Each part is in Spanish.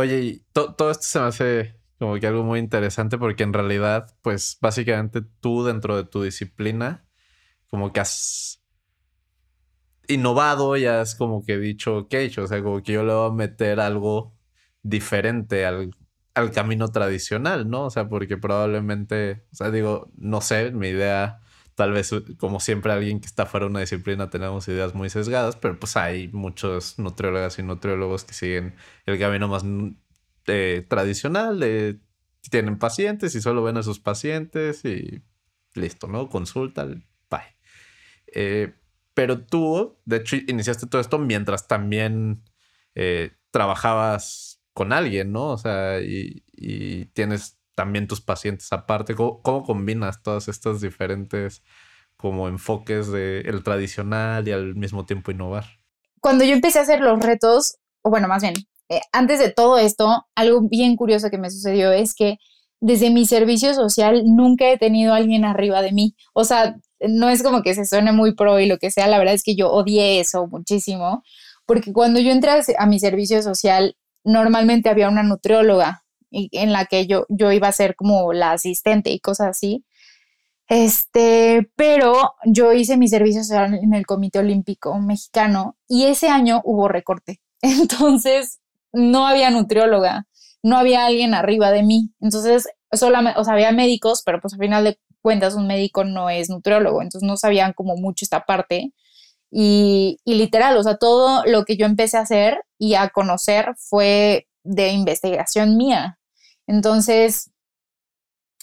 Oye, todo esto se me hace como que algo muy interesante porque en realidad, pues básicamente tú dentro de tu disciplina, como que has innovado y has como que dicho, ok, o sea, como que yo le voy a meter algo diferente al, al camino tradicional, ¿no? O sea, porque probablemente, o sea, digo, no sé, mi idea, tal vez como siempre alguien que está fuera de una disciplina tenemos ideas muy sesgadas, pero pues hay muchos nutriólogas y nutriólogos que siguen el camino más eh, tradicional tienen pacientes y solo ven a sus pacientes y listo, ¿no? Consulta, bye. Eh, pero tú, de hecho, iniciaste todo esto mientras también eh, trabajabas con alguien, ¿no? O sea, y, tienes también tus pacientes aparte. ¿Cómo, combinas todas estas diferentes como enfoques del tradicional y al mismo tiempo innovar? Cuando yo empecé a hacer los retos, o bueno, más bien, eh, antes de todo esto, algo bien curioso que me sucedió es que desde mi servicio social nunca he tenido a alguien arriba de mí. O sea, no es como que se suene muy pro y lo que sea, la verdad es que yo odié eso muchísimo, porque cuando yo entré a mi servicio social, normalmente había una nutrióloga en la que yo, yo iba a ser como la asistente y cosas así. Este, pero yo hice mi servicio social en el Comité Olímpico Mexicano y ese año hubo recorte. Entonces, no había nutrióloga, no había alguien arriba de mí. Entonces, solamente, o sea, había médicos, pero pues al final de cuentas un médico no es nutriólogo, entonces no sabían como mucho esta parte. Y, y literal, o sea, todo lo que yo empecé a hacer y a conocer fue de investigación mía. Entonces,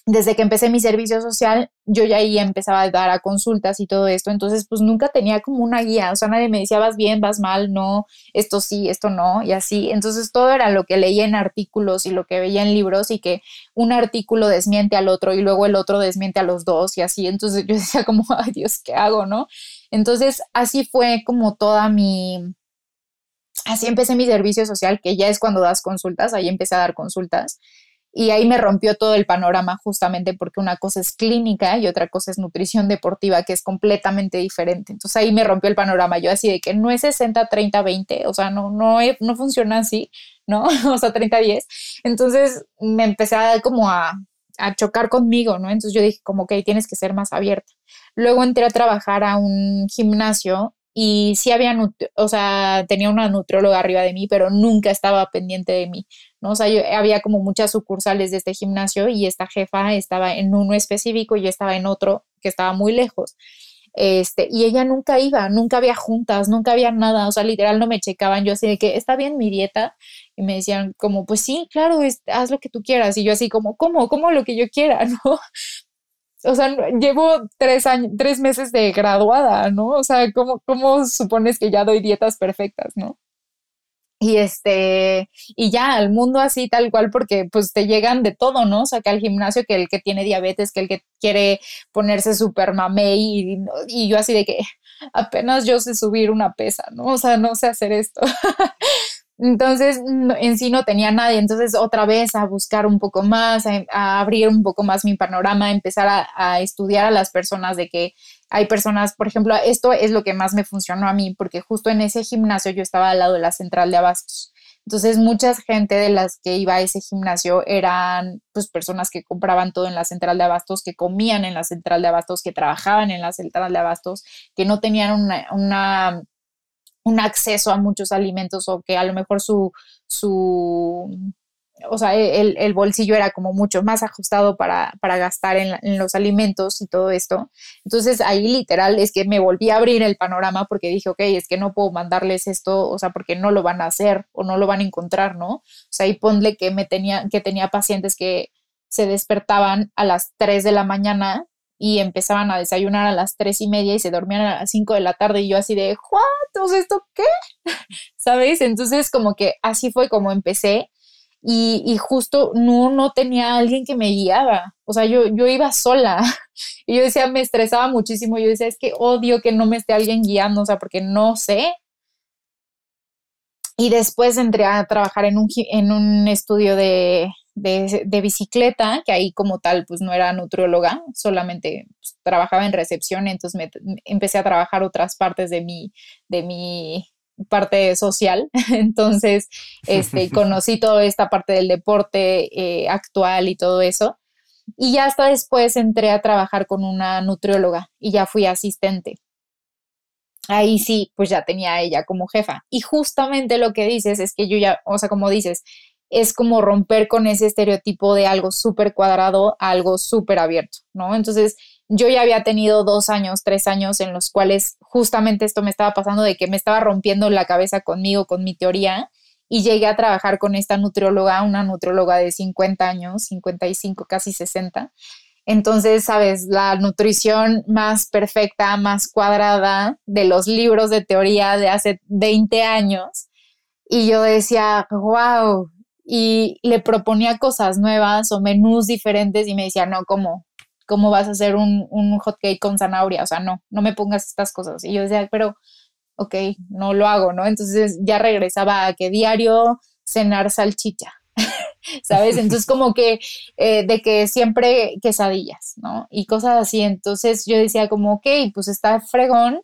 desde que empecé mi servicio social, yo ya ahí empezaba a dar a consultas y todo esto, entonces pues nunca tenía como una guía, o sea, nadie me decía vas bien, vas mal, no, esto sí, esto no, y así, entonces todo era lo que leía en artículos y lo que veía en libros y que un artículo desmiente al otro y luego el otro desmiente a los dos y así, entonces yo decía como, ay Dios, ¿qué hago, no? Entonces así fue como toda mi... Así empecé mi servicio social, que ya es cuando das consultas, ahí empecé a dar consultas y ahí me rompió todo el panorama justamente porque una cosa es clínica y otra cosa es nutrición deportiva, que es completamente diferente. Entonces ahí me rompió el panorama. Yo así de que no es 60, 30, 20, o sea, no, no, no funciona así, ¿no? o sea, 30, 10. Entonces me empecé a como a, a chocar conmigo, ¿no? Entonces yo dije como que tienes que ser más abierta. Luego entré a trabajar a un gimnasio y sí había, o sea, tenía una nutrióloga arriba de mí, pero nunca estaba pendiente de mí, ¿no? O sea, yo, había como muchas sucursales de este gimnasio y esta jefa estaba en uno específico y yo estaba en otro que estaba muy lejos. Este, y ella nunca iba, nunca había juntas, nunca había nada, o sea, literal no me checaban, yo así de que está bien mi dieta y me decían como, pues sí, claro, haz lo que tú quieras y yo así como, ¿cómo? ¿Cómo lo que yo quiera? ¿no? o sea, llevo tres, años, tres meses de graduada, ¿no? O sea, ¿cómo, ¿cómo supones que ya doy dietas perfectas, no? Y este, y ya al mundo así tal cual, porque pues te llegan de todo, ¿no? O sea, que al gimnasio, que el que tiene diabetes, que el que quiere ponerse súper mamey, y, y yo así de que apenas yo sé subir una pesa, ¿no? O sea, no sé hacer esto. Entonces, en sí no tenía nadie. Entonces, otra vez a buscar un poco más, a, abrir un poco más mi panorama, a empezar a, a, estudiar a las personas de que hay personas, por ejemplo, esto es lo que más me funcionó a mí, porque justo en ese gimnasio yo estaba al lado de la central de abastos. Entonces, mucha gente de las que iba a ese gimnasio eran pues personas que compraban todo en la central de abastos, que comían en la central de abastos, que trabajaban en la central de abastos, que no tenían una, una un acceso a muchos alimentos o que a lo mejor su, su o sea, el, el, bolsillo era como mucho más ajustado para, para gastar en, en, los alimentos y todo esto. Entonces ahí literal es que me volví a abrir el panorama porque dije, ok, es que no puedo mandarles esto, o sea, porque no lo van a hacer o no lo van a encontrar, ¿no? O sea, ahí ponle que, me tenía, que tenía pacientes que se despertaban a las 3 de la mañana y empezaban a desayunar a las tres y media y se dormían a las cinco de la tarde y yo así de, ¿what? ¿Esto qué? ¿Sabes? Entonces como que así fue como empecé y, y, justo no, no tenía alguien que me guiaba, o sea, yo, yo iba sola y yo decía, me estresaba muchísimo, yo decía, es que odio que no me esté alguien guiando, o sea, porque no sé. Y después entré a trabajar en un, en un estudio de, de, bicicleta, que ahí como tal pues no era nutrióloga, solamente pues, trabajaba en recepción, entonces me, empecé a trabajar otras partes de mi, de mi parte social, entonces este, conocí toda esta parte del deporte eh, actual y todo eso. Y ya hasta después entré a trabajar con una nutrióloga y ya fui asistente. Ahí sí, pues ya tenía a ella como jefa. Y justamente lo que dices es que yo ya, o sea, como dices, es como romper con ese estereotipo de algo súper cuadrado algo súper abierto, ¿no? Entonces, yo ya había tenido dos años, tres años en los cuales justamente esto me estaba pasando de que me estaba rompiendo la cabeza conmigo, con mi teoría, y llegué a trabajar con esta nutrióloga, una nutrióloga de 50 años, 55, casi 60. Entonces, sabes, la nutrición más perfecta, más cuadrada de los libros de teoría de hace 20 años. Y yo decía, wow, y le proponía cosas nuevas o menús diferentes y me decía, no, ¿cómo? ¿Cómo vas a hacer un, un hot cake con zanahoria? O sea, no, no me pongas estas cosas. Y yo decía, pero, ok, no lo hago, ¿no? Entonces ya regresaba a que diario cenar salchicha, ¿sabes? Entonces como que eh, de que siempre quesadillas, ¿no? Y cosas así. Entonces yo decía como, ok, pues está fregón,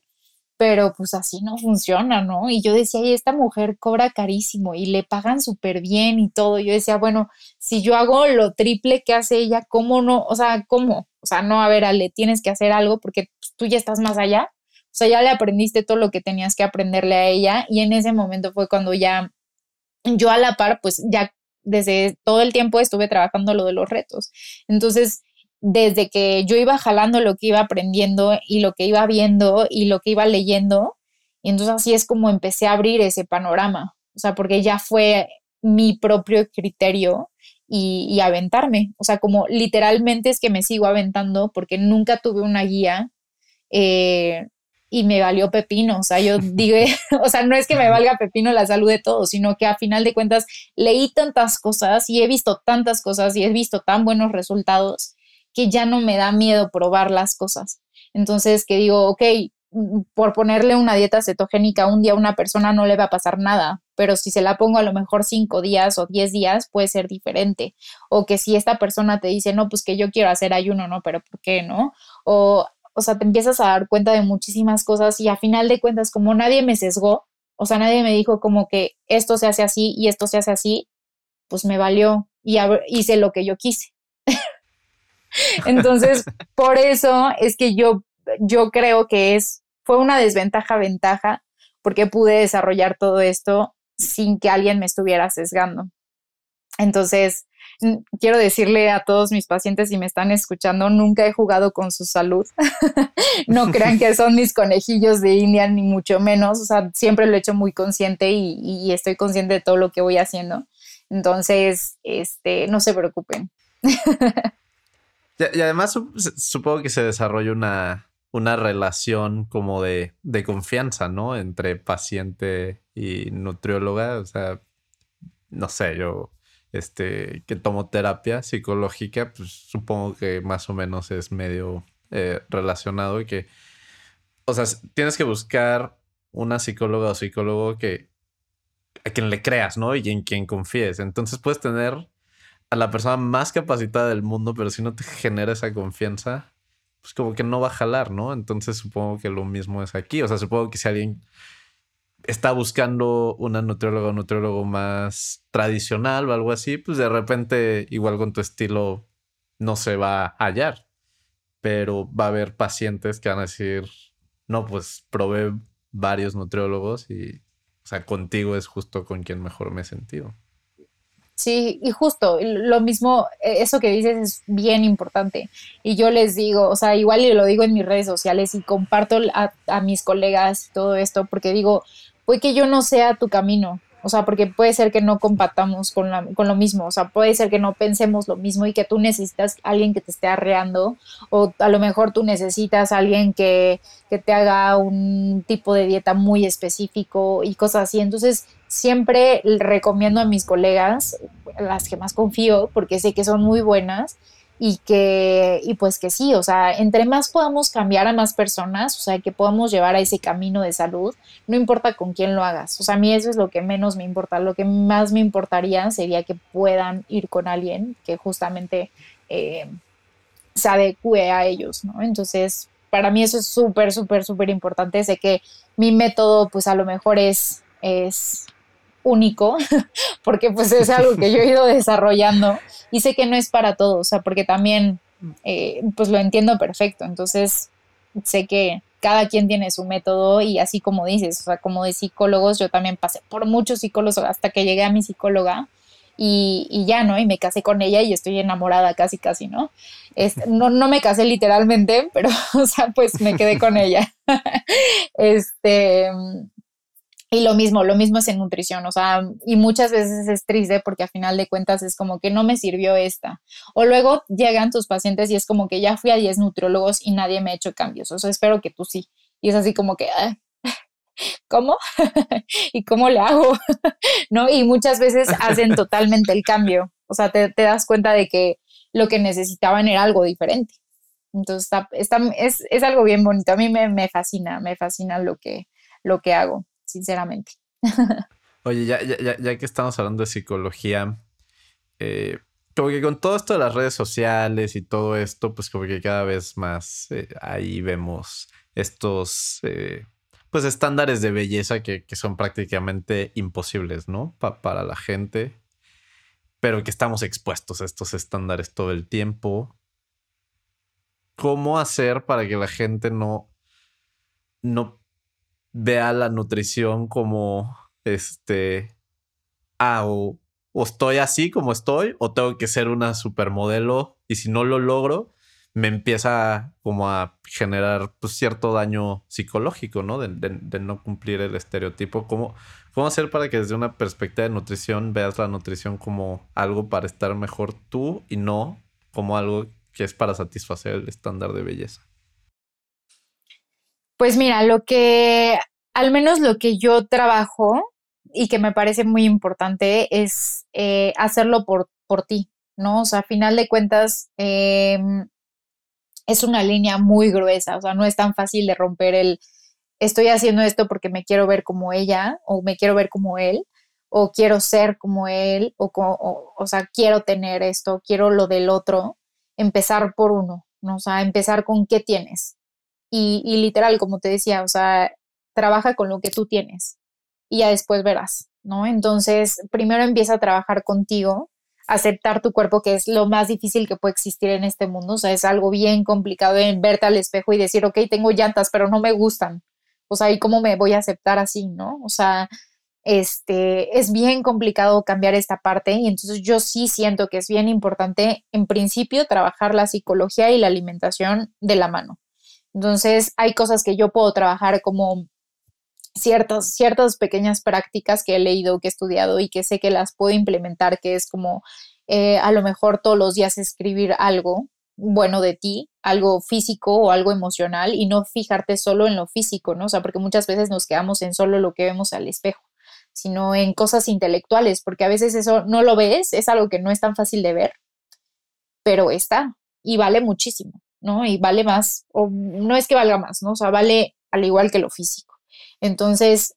pero pues así no funciona, ¿no? Y yo decía, y esta mujer cobra carísimo y le pagan súper bien y todo. Yo decía, bueno, si yo hago lo triple que hace ella, ¿cómo no? O sea, ¿cómo? O sea, no, a ver, Ale, tienes que hacer algo porque pues, tú ya estás más allá. O sea, ya le aprendiste todo lo que tenías que aprenderle a ella y en ese momento fue cuando ya yo a la par, pues ya desde todo el tiempo estuve trabajando lo de los retos. Entonces, desde que yo iba jalando lo que iba aprendiendo y lo que iba viendo y lo que iba leyendo. Y entonces así es como empecé a abrir ese panorama, o sea, porque ya fue mi propio criterio y, aventarme, o sea, como literalmente es que me sigo aventando porque nunca tuve una guía eh, y me valió pepino, o sea, yo digo, o sea, no es que me valga pepino la salud de todos, sino que a final de cuentas leí tantas cosas y he visto tantas cosas y he visto tan buenos resultados que ya no me da miedo probar las cosas. Entonces, que digo, ok, mm, por ponerle una dieta cetogénica un día a una persona no le va a pasar nada, pero si se la pongo a lo mejor cinco días o diez días puede ser diferente. O que si esta persona te dice, no, pues que yo quiero hacer ayuno, no, pero ¿por qué no? O, o sea, te empiezas a dar cuenta de muchísimas cosas y a final de cuentas, como nadie me sesgó, o sea, nadie me dijo como que esto se hace así y esto se hace así, pues me valió y hice lo que yo quise. Entonces, por eso es que yo, yo creo que es, fue una desventaja-ventaja porque pude desarrollar todo esto sin que alguien me estuviera sesgando. Entonces, quiero decirle a todos mis pacientes si me están escuchando, nunca he jugado con su salud. no crean que son mis conejillos de India, ni mucho menos. O sea, siempre lo he hecho muy consciente y, y estoy consciente de todo lo que voy haciendo. Entonces, este, no se preocupen. Y, además supongo que se desarrolla una, una relación como de, de, confianza, ¿no? Entre paciente y nutrióloga. O sea, no sé, yo este, que tomo terapia psicológica, pues supongo que más o menos es medio eh, relacionado y que, o sea, tienes que buscar una psicóloga o psicólogo que a quien le creas, ¿no? Y en quien confíes. Entonces puedes tener a la persona más capacitada del mundo, pero si no te genera esa confianza, pues como que no va a jalar, ¿no? Entonces supongo que lo mismo es aquí. O sea, supongo que si alguien está buscando una nutrióloga o nutriólogo más tradicional o algo así, pues de repente igual con tu estilo no se va a hallar. Pero va a haber pacientes que van a decir, no, pues probé varios nutriólogos y, o sea, contigo es justo con quien mejor me he sentido. Sí, y justo, lo mismo, e, eso que dices es bien importante. Y yo les digo, o sea, igual y lo digo en mis redes sociales y comparto a, a mis colegas todo esto, porque digo, puede que yo no sea tu camino, o sea, porque puede ser que no compartamos con, la, con lo mismo, o sea, puede ser que no pensemos lo mismo y que tú necesitas alguien que te esté arreando, o a lo mejor tú necesitas alguien que, que te haga un tipo de dieta muy específico y cosas así. Entonces, siempre recomiendo a mis colegas, las que más confío, porque sé que son muy buenas, y que, y pues que sí, o sea, entre más podamos cambiar a más personas, o sea, que podamos llevar a ese camino de salud, no importa con quién lo hagas, o sea, a mí eso es lo que menos me importa, lo que más me importaría sería que puedan ir con alguien que justamente eh, se adecue a ellos, ¿no? Entonces, para mí eso es súper, súper, súper importante. Sé que mi método, pues a lo mejor es, es único, porque pues es algo que yo he ido desarrollando y sé que no es para todos, o sea, porque también, eh, pues lo entiendo perfecto. Entonces, sé que cada quien tiene su método y así como dices, o sea, como de psicólogos, yo también pasé por muchos psicólogos hasta que llegué a mi psicóloga y, ya, ¿no? Y me casé con ella y estoy enamorada casi, casi, ¿no? Este, no, no me casé literalmente, pero, o sea, pues me quedé con ella. este, y lo mismo, lo mismo es en nutrición, o sea, y muchas veces es triste porque a final de cuentas es como que no me sirvió esta. O luego llegan tus pacientes y es como que ya fui a 10 nutriólogos y nadie me ha hecho cambios, o sea, espero que tú sí. Y es así como que, ah, ¿cómo? ¿Y cómo le hago? ¿No? Y muchas veces hacen totalmente el cambio, o sea, te, das cuenta de que lo que necesitaban era algo diferente. Entonces, está, es, es, algo bien bonito. A mí me, me fascina, me fascina lo que, lo que hago sinceramente. Oye, ya, ya, ya, que estamos hablando de psicología, eh, como que con todo esto de las redes sociales y todo esto, pues como que cada vez más eh, ahí vemos estos, eh, pues estándares de belleza que, son prácticamente imposibles, ¿no? para la gente, pero que estamos expuestos a estos estándares todo el tiempo. ¿Cómo hacer para que la gente no, no vea la nutrición como este, ah, o, estoy así como estoy, o tengo que ser una supermodelo, y si no lo logro, me empieza como a generar pues, cierto daño psicológico, ¿no? De, no cumplir el estereotipo. ¿Cómo, ¿Cómo hacer para que desde una perspectiva de nutrición veas la nutrición como algo para estar mejor tú y no como algo que es para satisfacer el estándar de belleza? Pues mira, lo que, al menos lo que yo trabajo y que me parece muy importante es eh, hacerlo por, por ti, ¿no? O sea, a final de cuentas, em, es una línea muy gruesa, o sea, no es tan fácil de romper el, estoy haciendo esto porque me quiero ver como ella o me quiero ver como él o quiero ser como él o, o, o sea, quiero tener esto, quiero lo del otro, empezar por uno, ¿no? O sea, empezar con qué tienes, y, literal, como te decía, o sea, trabaja con lo que tú tienes y ya después verás, ¿no? Entonces, primero empieza a trabajar contigo, aceptar tu cuerpo, que es lo más difícil que puede existir en este mundo, o sea, es algo bien complicado en verte al espejo y decir, ok, tengo llantas, pero no me gustan, o sea, ¿y cómo me voy a aceptar así, no? O sea, este, es bien complicado cambiar esta parte y entonces yo sí siento que es bien importante, en principio, trabajar la psicología y la alimentación de la mano. Entonces, hay cosas que yo puedo trabajar como ciertas, ciertas pequeñas prácticas que he leído, que he estudiado y que sé que las puedo implementar, que es como eh, a lo mejor todos los días escribir algo bueno de ti, algo físico o algo emocional y no fijarte solo en lo físico, ¿no? O sea, porque muchas veces nos quedamos en solo lo que vemos al espejo, sino en cosas intelectuales, porque a veces eso no lo ves, es algo que no es tan fácil de ver, pero está y vale muchísimo. ¿No? Y vale más, o no es que valga más, ¿no? O sea, vale al igual que lo físico. Entonces,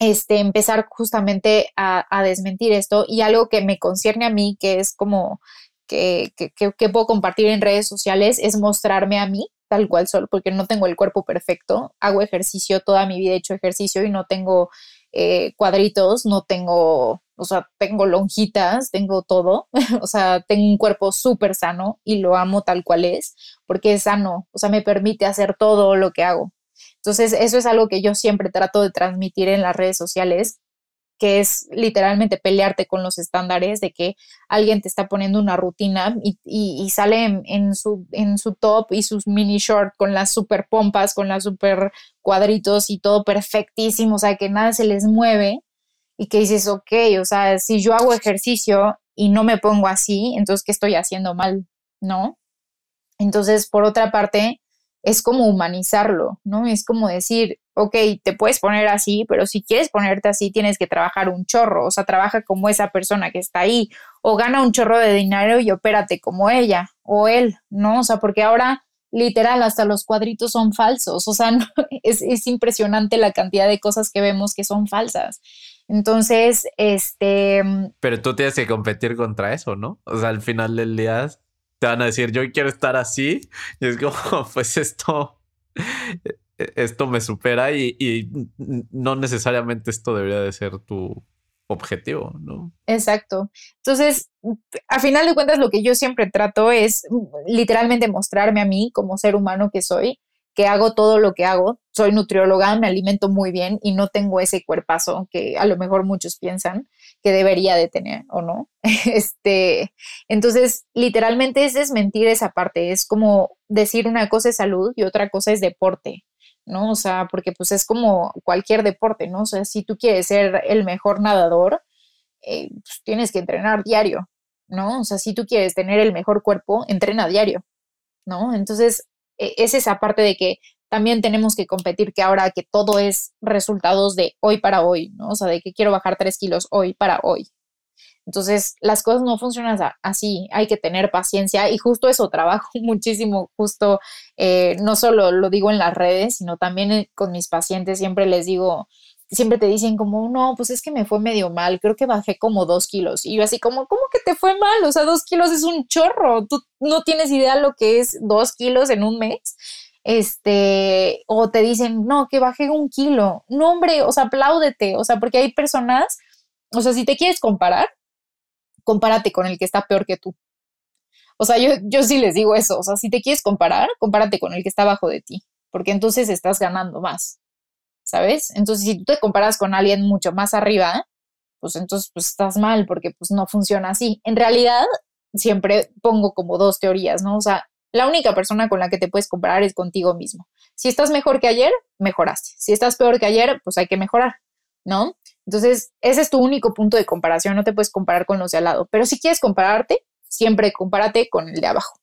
este, empezar justamente a, desmentir esto y algo que me concierne a mí, que es como que, que, puedo compartir en redes sociales, es mostrarme a mí tal cual solo, porque no tengo el cuerpo perfecto, hago ejercicio, toda mi vida he hecho ejercicio y no tengo eh, cuadritos, no tengo o sea, tengo lonjitas, tengo todo, o sea, tengo un cuerpo súper sano y lo amo tal cual es, porque es sano, o sea, me permite hacer todo lo que hago. Entonces, eso es algo que yo siempre trato de transmitir en las redes sociales, que es literalmente pelearte con los estándares de que alguien te está poniendo una rutina y, sale en, su, en su top y sus mini short con las super pompas, con las super cuadritos y todo perfectísimo, o sea, que nada se les mueve y que dices, ok, o sea, si yo hago ejercicio y no me pongo así, entonces, ¿qué estoy haciendo mal? ¿No? Entonces, por otra parte, es como humanizarlo, ¿no? Es como decir, ok, te puedes poner así, pero si quieres ponerte así, tienes que trabajar un chorro, o sea, trabaja como esa persona que está ahí, o gana un chorro de dinero y opérate como ella o él, ¿no? O sea, porque ahora literal hasta los cuadritos son falsos, o sea, es, es impresionante la cantidad de cosas que vemos que son falsas. Entonces, este... Pero tú tienes que competir contra eso, ¿no? O sea, al final del día te van a decir, yo quiero estar así. Y es como, pues esto, esto me supera y, y no necesariamente esto debería de ser tu objetivo, ¿no? Exacto. Entonces, a final de cuentas, lo que yo siempre trato es literalmente mostrarme a mí como ser humano que soy que hago todo lo que hago. Soy nutrióloga, me alimento muy bien y no tengo ese cuerpazo que a lo mejor muchos piensan que debería de tener o no. Este, entonces, literalmente es desmentir esa parte, es como decir una cosa es salud y otra cosa es deporte. ¿no? O sea, porque pues es como cualquier deporte, ¿no? O sea, si tú quieres ser el mejor nadador, eh, pues, tienes que entrenar diario, ¿no? O sea, si tú quieres tener el mejor cuerpo, entrena diario, ¿no? Entonces, e, es esa parte de que también tenemos que competir, que ahora que todo es resultados de hoy para hoy, ¿no? O sea, de que quiero bajar tres kilos hoy para hoy. Entonces, las cosas no funcionan así, hay que tener paciencia y justo eso, trabajo muchísimo, justo, eh, no solo lo digo en las redes, sino también eh, con mis pacientes, siempre les digo, siempre te dicen como, no, pues es que me fue medio mal, creo que bajé como dos kilos. Y yo así como, ¿cómo que te fue mal? O sea, dos kilos es un chorro, tú no tienes idea lo que es dos kilos en un mes. Este, o te dicen, no, que bajé un kilo. No, hombre, o sea, apláudete, o sea, porque hay personas, o sea, si te quieres comparar, compárate con el que está peor que tú. O sea, yo, yo sí les digo eso, o sea, si te quieres comparar, compárate con el que está abajo de ti, porque entonces estás ganando más. ¿Sabes? Entonces, si tú te comparas con alguien mucho más arriba, pues entonces pues estás mal porque pues no funciona así. En realidad, siempre pongo como dos teorías, ¿no? O sea, la única persona con la que te puedes comparar es contigo mismo. Si estás mejor que ayer, mejoraste. Si estás peor que ayer, pues hay que mejorar, ¿no? Entonces, ese es tu único punto de comparación, no te puedes comparar con los de al lado. Pero si quieres compararte, siempre compárate con el de abajo,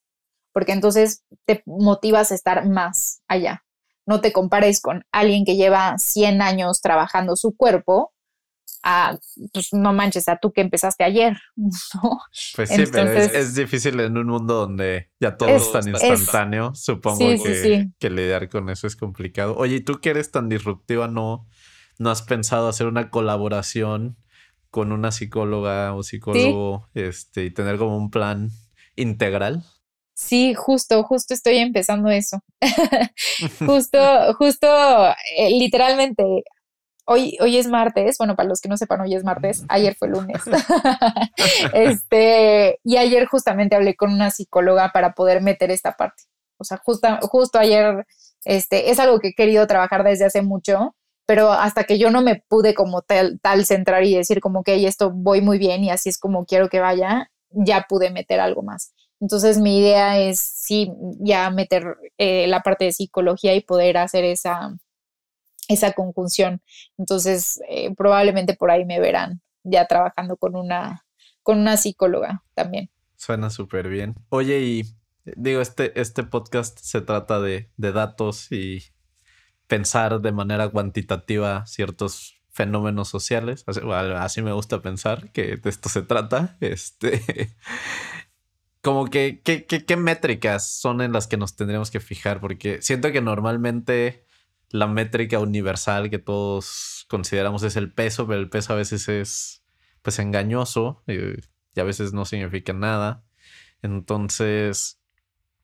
porque entonces te motivas a estar más allá, no te compares con alguien que lleva 100 años trabajando su cuerpo a, pues no manches, a tú que empezaste ayer, ¿no? Pues sí, pero es, difícil en un mundo donde ya todo es, tan instantáneo. Supongo que, que, lidiar con eso es complicado. Oye, ¿y tú que eres tan disruptiva, no, no has pensado hacer una colaboración con una psicóloga o psicólogo este, y tener como un plan integral? Sí, justo, justo estoy empezando eso. justo, justo, eh, literalmente, hoy, hoy es martes, bueno, para los que no sepan, hoy es martes, ayer fue lunes. este, y ayer justamente hablé con una psicóloga para poder meter esta parte. O sea, justo, justo ayer, este, es algo que he querido trabajar desde hace mucho, pero hasta que yo no me pude como tal, tal centrar y decir como que esto voy muy bien y así es como quiero que vaya, ya pude meter algo más. Entonces mi idea es sí ya meter eh, la parte de psicología y poder hacer esa, esa conjunción. Entonces eh, probablemente por ahí me verán ya trabajando con una, con una psicóloga también. Suena súper bien. Oye, y digo, este, este podcast se trata de, de datos y pensar de manera cuantitativa ciertos fenómenos sociales. Así, me gusta pensar que de esto se trata. Este, como que, ¿qué, qué, métricas son en las que nos tendríamos que fijar? Porque siento que normalmente la métrica universal que todos consideramos es el peso, pero el peso a veces es pues engañoso eh, y, a veces no significa nada. Entonces,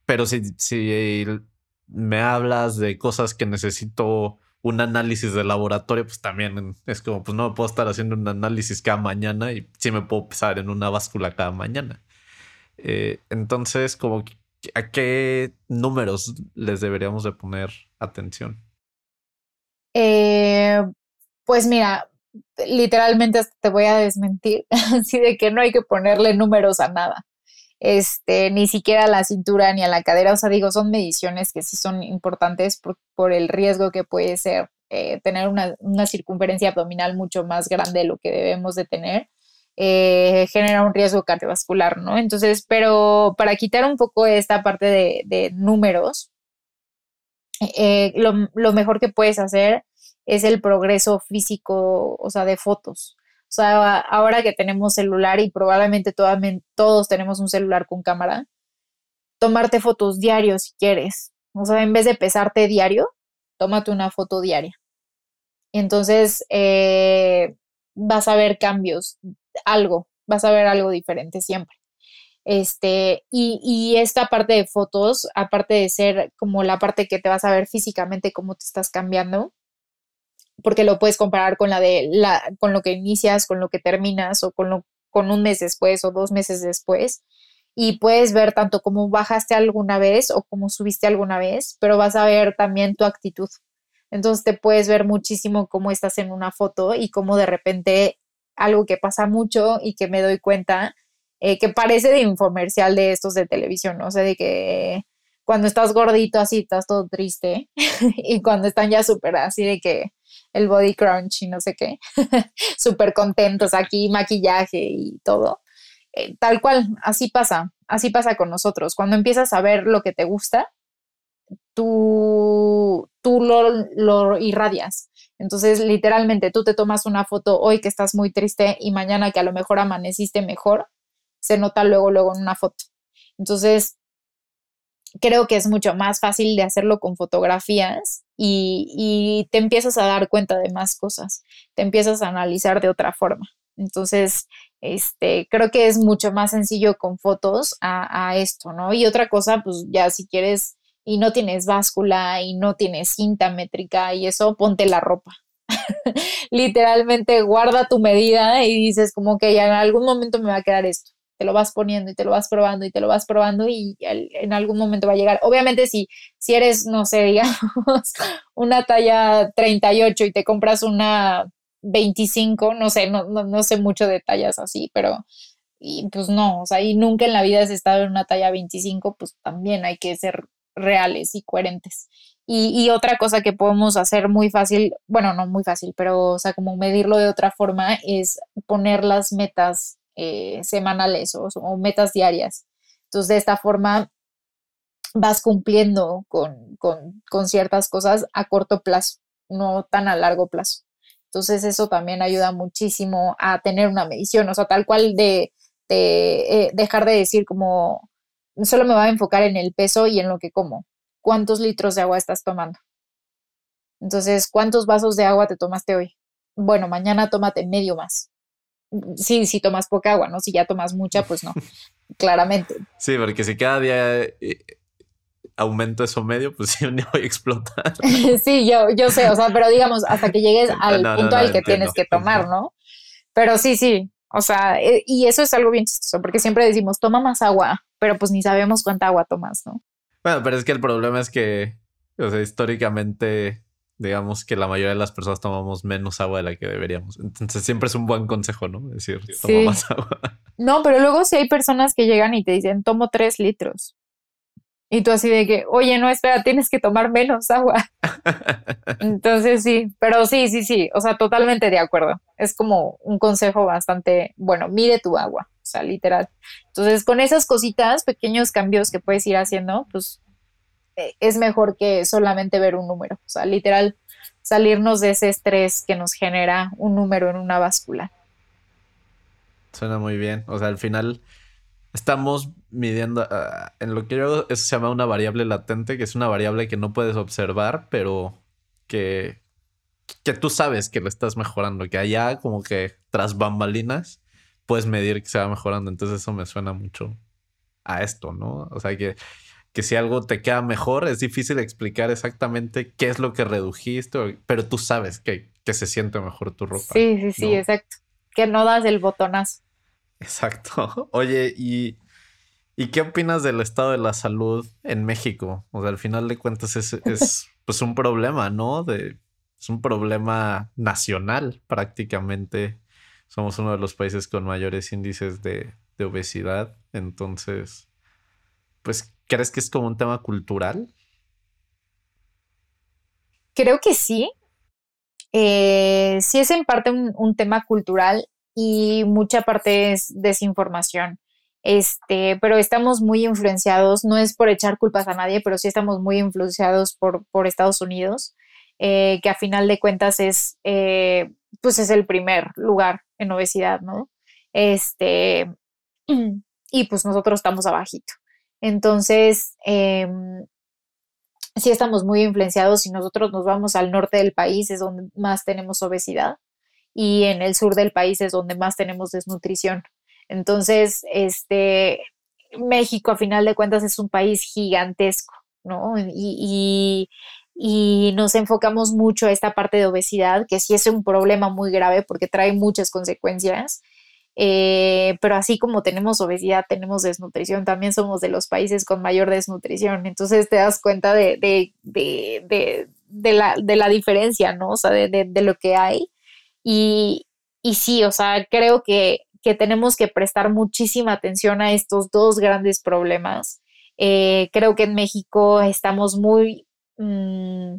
pero si, si me hablas de cosas que necesito un análisis de laboratorio, pues también es como, pues no puedo estar haciendo un análisis cada mañana y sí me puedo pesar en una báscula cada mañana. Eh, entonces, como ¿a qué números les deberíamos de poner atención? Eh, pues mira, literalmente te voy a desmentir, así de que no hay que ponerle números a nada. Este, ni siquiera a la cintura ni a la cadera, o sea, digo, son mediciones que sí son importantes por, el riesgo que puede ser eh, tener una, una, circunferencia abdominal mucho más grande de lo que debemos de tener eh, genera un riesgo cardiovascular, ¿no? Entonces, pero para quitar un poco esta parte de, números, eh, lo, mejor que puedes hacer es el progreso físico, o sea, de fotos. O sea, ahora que tenemos celular y probablemente todos tenemos un celular con cámara, tomarte fotos diarios si quieres. O sea, en vez de pesarte diario, tómate una foto diaria. Entonces, eh, vas a ver cambios algo, vas a ver algo diferente siempre. Este, y, y, esta parte de fotos, aparte de ser como la parte que te vas a ver físicamente cómo te estás cambiando, porque lo puedes comparar con la de la, con lo que inicias, con lo que terminas, o con lo, con un mes después o dos meses después. Y puedes ver tanto cómo bajaste alguna vez o cómo subiste alguna vez, pero vas a ver también tu actitud. Entonces te puedes ver muchísimo cómo estás en una foto y cómo de repente algo que pasa mucho y que me doy cuenta eh, que parece de infomercial de estos de televisión, ¿no? O sea, de que cuando estás gordito así, estás todo triste, y cuando están ya súper así de que el body crunch y no sé qué, súper contentos aquí, maquillaje y todo. Eh, tal cual, así pasa, así pasa con nosotros. Cuando empiezas a ver lo que te gusta, tú, tú lo, lo irradias. Entonces, literalmente, tú te tomas una foto hoy que estás muy triste y mañana que a lo mejor amaneciste mejor, se nota luego, luego en una foto. Entonces, creo que es mucho más fácil de hacerlo con fotografías y, te empiezas a dar cuenta de más cosas, te empiezas a analizar de otra forma. Entonces, este, creo que es mucho más sencillo con fotos a, a, esto, ¿no? Y otra cosa, pues ya si quieres y no tienes báscula y no tienes cinta métrica y eso, ponte la ropa. Literalmente guarda tu medida y dices como que ya en algún momento me va a quedar esto te lo vas poniendo y te lo vas probando y te lo vas probando y en algún momento va a llegar. Obviamente si, si eres, no sé, digamos, una talla 38 y te compras una 25, no sé, no, no, sé mucho de tallas así, pero y pues no, o sea, y nunca en la vida has estado en una talla 25, pues también hay que ser reales y coherentes. Y, y, otra cosa que podemos hacer muy fácil, bueno, no muy fácil, pero o sea, como medirlo de otra forma es poner las metas eh, semanales o, metas diarias. Entonces, de esta forma vas cumpliendo con, ciertas cosas a corto plazo, no tan a largo plazo. Entonces, eso también ayuda muchísimo a tener una medición, o sea, tal cual de, eh, dejar de decir como solo me va a enfocar en el peso y en lo que como. ¿Cuántos litros de agua estás tomando? Entonces, ¿cuántos vasos de agua te tomaste hoy? Bueno, mañana tómate medio más sí, si tomas poca agua, ¿no? Si ya tomas mucha, pues no, claramente. Sí, porque si cada día eh, aumento eso medio, pues sí, día voy a explotar. sí, yo, yo sé, o sea, pero digamos, hasta que llegues al punto al que tienes que tomar, ¿no? Pero sí, sí, o sea, eh, y eso es algo bien chistoso, porque siempre decimos, toma más agua, pero pues ni sabemos cuánta agua tomas, ¿no? Bueno, pero es que el problema es que, o sea, históricamente digamos que la mayoría de las personas tomamos menos agua de la que deberíamos. Entonces siempre es un buen consejo, ¿no? decir, toma más agua. No, pero luego sí hay personas que llegan y te dicen, tomo tres litros. Y tú así de que, oye, no, espera, tienes que tomar menos agua. Entonces sí, pero sí, sí, sí, o sea, totalmente de acuerdo. Es como un consejo bastante, bueno, mide tu agua, o sea, literal. Entonces, con esas cositas, pequeños cambios que puedes ir haciendo, pues eh, es mejor que solamente ver un número. O sea, literal, salirnos de ese estrés que nos genera un número en una báscula. Suena muy bien. O sea, al final estamos midiendo, ah, en lo que yo eso se llama una variable latente, que es una variable que no puedes observar, pero que, que tú sabes que lo estás mejorando, que allá como que tras bambalinas puedes medir que se va mejorando. Entonces eso me suena mucho a esto, ¿no? O sea, que que si algo te queda mejor, es difícil explicar exactamente qué es lo que redujiste, pero tú sabes que, se siente mejor tu ropa. Sí, sí, sí, exacto. Que no das el botonazo. Exacto. Oye, ¿y, ¿y qué opinas del estado de la salud en México? O sea, al final de cuentas es, es pues un problema, ¿no? De, es un problema nacional prácticamente. Somos uno de los países con mayores índices de, de obesidad. Entonces, pues, ¿crees que es como un tema cultural? Creo que sí. Eh, sí es en parte un, tema cultural y mucha parte es desinformación. Este, pero estamos muy influenciados, no es por echar culpas a nadie, pero sí estamos muy influenciados por, por Estados Unidos, eh, que a final de cuentas es, eh, pues es el primer lugar en obesidad, ¿no? Este, y pues nosotros estamos abajito. Entonces, em, sí estamos muy influenciados. Si nosotros nos vamos al norte del país es donde más tenemos obesidad y en el sur del país es donde más tenemos desnutrición. Entonces, este, México, a final de cuentas, es un país gigantesco, ¿no? Y, y, nos enfocamos mucho a esta parte de obesidad, que sí es un problema muy grave porque trae muchas consecuencias. Eh, pero así como tenemos obesidad, tenemos desnutrición, también somos de los países con mayor desnutrición. Entonces te das cuenta de, de, de, de la, la, diferencia, ¿no? O sea, de, lo que hay. Y, y sí, o sea, creo que que tenemos que prestar muchísima atención a estos dos grandes problemas. Eh, creo que en México estamos muy, mm,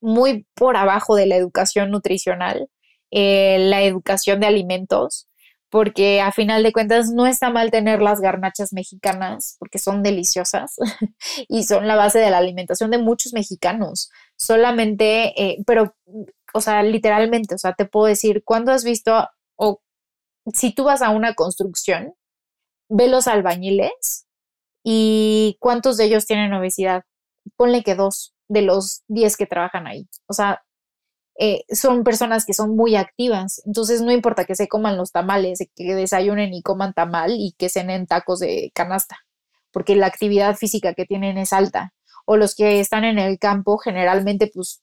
muy por abajo de la educación nutricional, eh, la educación de alimentos, porque a final de cuentas no está mal tener las garnachas mexicanas, porque son deliciosas y son la base de la alimentación de muchos mexicanos. Solamente, eh, pero, o sea, literalmente, o sea, te puedo decir, ¿cuándo has visto o si tú vas a una construcción, ve los albañiles y cuántos de ellos tienen obesidad. Ponle que dos de los diez que trabajan ahí. O sea, eh, son personas que son muy activas. Entonces no importa que se coman los tamales, que desayunen y coman tamal y que cenen tacos de canasta, porque la actividad física que tienen es alta. O los que están en el campo generalmente pues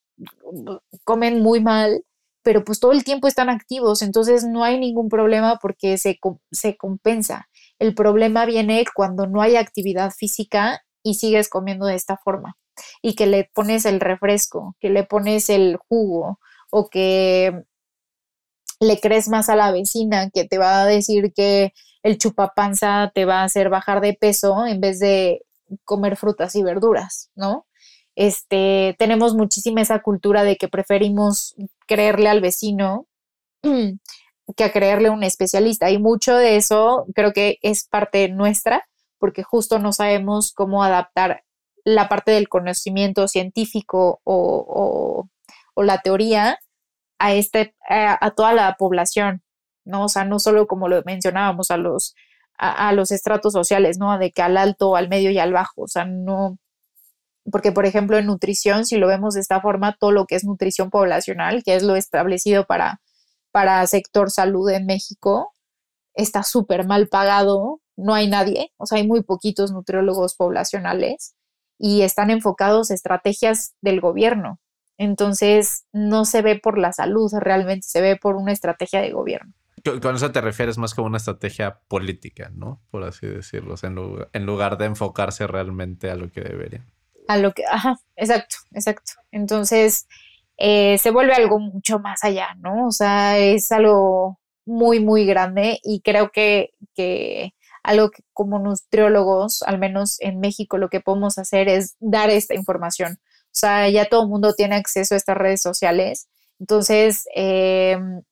comen muy mal pero pues todo el tiempo están activos, entonces no hay ningún problema porque se, se compensa. El problema viene cuando no hay actividad física y sigues comiendo de esta forma y que le pones el refresco, que le pones el jugo o que le crees más a la vecina que te va a decir que el chupapanza te va a hacer bajar de peso en vez de comer frutas y verduras, ¿no? Este, tenemos muchísima esa cultura de que preferimos creerle al vecino que a creerle a un especialista. Y mucho de eso creo que es parte nuestra, porque justo no sabemos cómo adaptar la parte del conocimiento científico o, la teoría a, este, a, toda la población, ¿no? O sea, no solo como lo mencionábamos a los, a, a los estratos sociales, ¿no? De que al alto, al medio y al bajo, o sea, no, porque por ejemplo en nutrición, si lo vemos de esta forma, todo lo que es nutrición poblacional, que es lo establecido para, para sector salud en México, está súper mal pagado, no hay nadie, o sea, hay muy poquitos nutriólogos poblacionales y están enfocados estrategias del gobierno. Entonces, no se ve por la salud, realmente se ve por una estrategia de gobierno. Con eso te refieres más como una estrategia política, ¿no? Por así decirlo, en, lugar, en lugar de enfocarse realmente a lo que debería a lo que, ajá, exacto, exacto. Entonces, eh, se vuelve algo mucho más allá, ¿no? O sea, es algo muy, muy grande y creo que, que algo que como nutriólogos, al menos en México, lo que podemos hacer es dar esta información. O sea, ya todo el mundo tiene acceso a estas redes sociales. Entonces, em,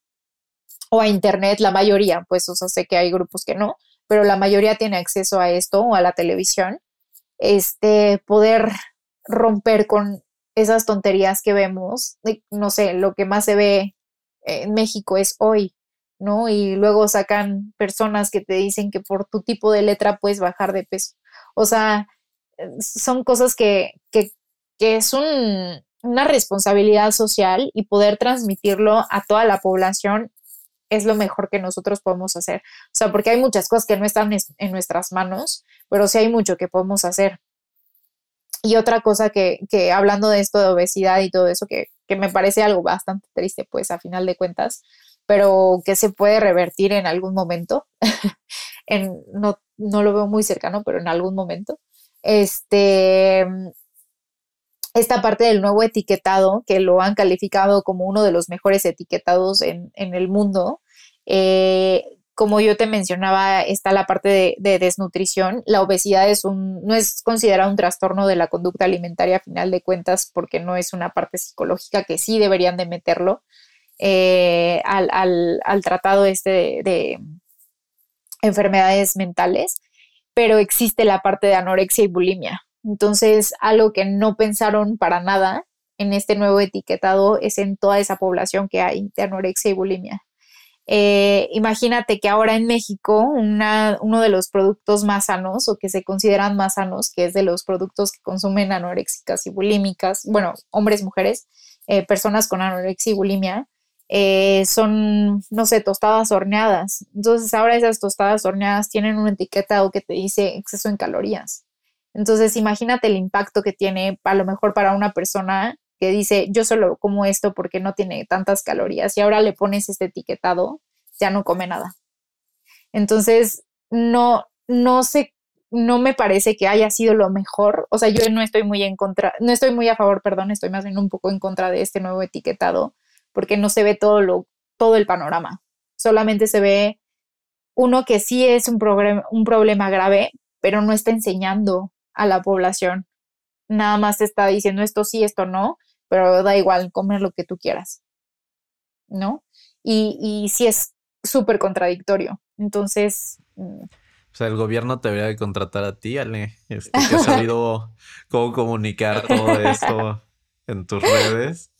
o a Internet, la mayoría, pues, o sea, sé que hay grupos que no, pero la mayoría tiene acceso a esto o a la televisión este, poder romper con esas tonterías que vemos. No sé, lo que más se ve en México es hoy, ¿no? Y luego sacan personas que te dicen que por tu tipo de letra puedes bajar de peso. O sea, son cosas que, que, que es una responsabilidad social y poder transmitirlo a toda la población es lo mejor que nosotros podemos hacer. O sea, porque hay muchas cosas que no están en nuestras manos, pero sí hay mucho que podemos hacer. Y otra cosa que, que hablando de esto de obesidad y todo eso, que, que, me parece algo bastante triste, pues a final de cuentas, pero que se puede revertir en algún momento, en, no, no lo veo muy cercano, pero en algún momento, este, esta parte del nuevo etiquetado, que lo han calificado como uno de los mejores etiquetados en, en el mundo, eh, como yo te mencionaba, está la parte de, desnutrición. La obesidad es un, no es considerado un trastorno de la conducta alimentaria a final de cuentas porque no es una parte psicológica que sí deberían de meterlo eh, al, tratado este de, enfermedades mentales, pero existe la parte de anorexia y bulimia. Entonces, algo que no pensaron para nada en este nuevo etiquetado es en toda esa población que hay de anorexia y bulimia. Eh, imagínate que ahora en México uno de los productos más sanos o que se consideran más sanos, que es de los productos que consumen anoréxicas y bulímicas, bueno, hombres, mujeres, eh, personas con anorexia y bulimia, eh, son, no sé, tostadas horneadas. Entonces ahora esas tostadas horneadas tienen una etiqueta o que te dice exceso en calorías. Entonces imagínate el impacto que tiene a lo mejor para una persona que dice, yo solo como esto porque no tiene tantas calorías y ahora le pones este etiquetado, ya no come nada. Entonces, no, no sé, no me parece que haya sido lo mejor. O sea, yo no estoy muy en contra, no estoy muy a favor, perdón, estoy más bien un poco en contra de este nuevo etiquetado, porque no se ve todo lo, todo el panorama. Solamente se ve uno que sí es un, un problema grave, pero no está enseñando a la población. Nada más está diciendo esto sí, esto no, pero da igual, comer lo que tú quieras. ¿No? Y, y sí es súper contradictorio. Entonces... Mm, o sea, el gobierno te debería de contratar a ti, Ale, este, que has sabido cómo comunicar todo esto en tus redes.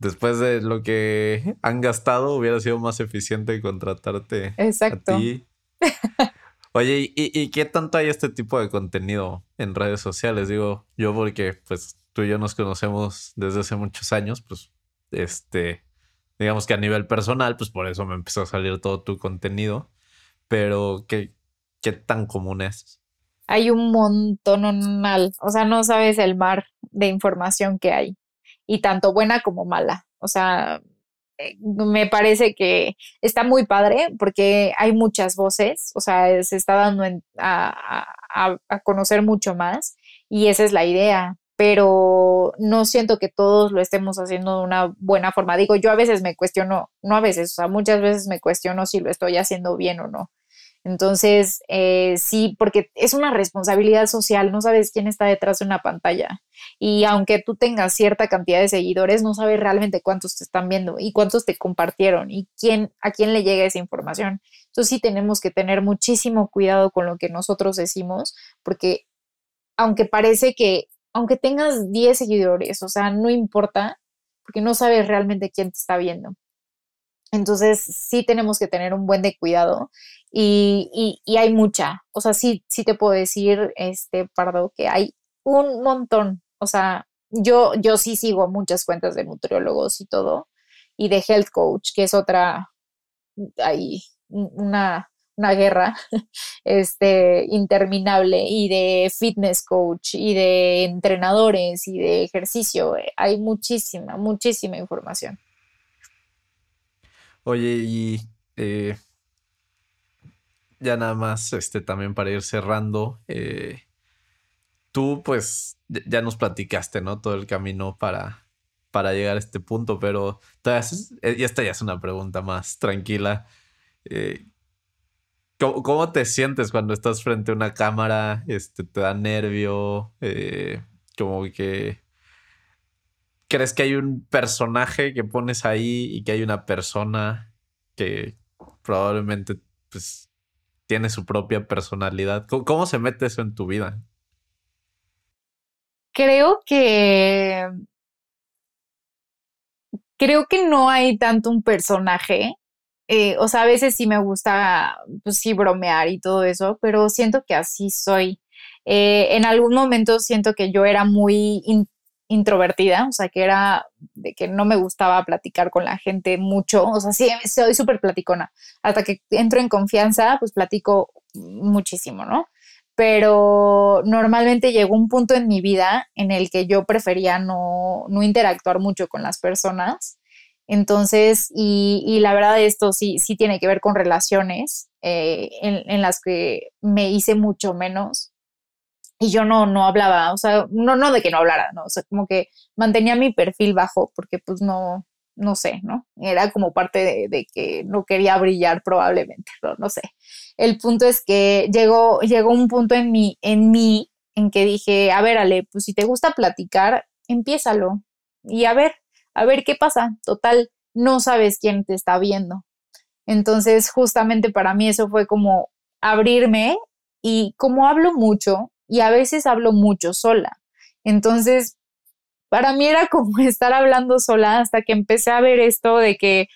Después de lo que han gastado, hubiera sido más eficiente contratarte Exacto. a ti. Oye, ¿y, ¿y, qué tanto hay este tipo de contenido en redes sociales? Digo, yo porque pues tú y yo nos conocemos desde hace muchos años, pues este, digamos que a nivel personal, pues por eso me empezó a salir todo tu contenido, pero ¿qué, qué tan común es? Hay un montón o sea, no sabes el mar de información que hay, y tanto buena como mala, o sea, eh, me parece que está muy padre porque hay muchas voces, o sea, se está dando a, a, conocer mucho más y esa es la idea, pero no siento que todos lo estemos haciendo de una buena forma. Digo, yo a veces me cuestiono, no a veces, o sea, muchas veces me cuestiono si lo estoy haciendo bien o no. Entonces, eh, sí, porque es una responsabilidad social, no sabes quién está detrás de una pantalla. Y aunque tú tengas cierta cantidad de seguidores, no sabes realmente cuántos te están viendo y cuántos te compartieron y quién, a quién le llega esa información. Entonces, sí tenemos que tener muchísimo cuidado con lo que nosotros decimos, porque aunque parece que aunque tengas 10 seguidores, o sea, no importa, porque no sabes realmente quién te está viendo. Entonces, sí tenemos que tener un buen de cuidado y, y, hay mucha, o sea, sí, sí te puedo decir, este, Pardo, que hay un montón, o sea, yo, yo sí sigo muchas cuentas de nutriólogos y todo, y de health coach, que es otra, hay una, una guerra este, interminable y de fitness coach y de entrenadores y de ejercicio. Hay muchísima, muchísima información. Oye, y eh, ya nada más, este, también para ir cerrando, eh, tú pues ya nos platicaste, ¿no? Todo el camino para, para llegar a este punto, pero eh, y esta ya es una pregunta más tranquila. ¿Cómo, te sientes cuando estás frente a una cámara? Este, ¿Te da nervio? Como que... ¿Crees que hay un personaje que pones ahí y que hay una persona que probablemente pues, tiene su propia personalidad? ¿Cómo, se mete eso en tu vida? Creo que... Creo que no hay tanto un personaje eh, o sea, a veces sí me gusta, pues sí, bromear y todo eso, pero siento que así soy. Eh, en algún momento siento que yo era muy introvertida, o sea, que era de que no me gustaba platicar con la gente mucho, o sea, sí, soy súper platicona. Hasta que entro en confianza, pues platico muchísimo, ¿no? Pero normalmente llegó un punto en mi vida en el que yo prefería no, no interactuar mucho con las personas entonces, y, la verdad esto sí, sí tiene que ver con relaciones eh, en, las que me hice mucho menos y yo no, no hablaba, o sea, no, no de que no hablara, no, o sea, como que mantenía mi perfil bajo porque pues no, no sé, ¿no? Era como parte de, que no quería brillar probablemente, no, no sé. El punto es que llegó, llegó un punto en mí, en mí en que dije, a ver, Ale, pues si te gusta platicar, empiézalo y a ver, a ver qué pasa. Total, no sabes quién te está viendo. Entonces, justamente para mí eso fue como abrirme y como hablo mucho y a veces hablo mucho sola. Entonces, para mí era como estar hablando sola hasta que empecé a ver esto de que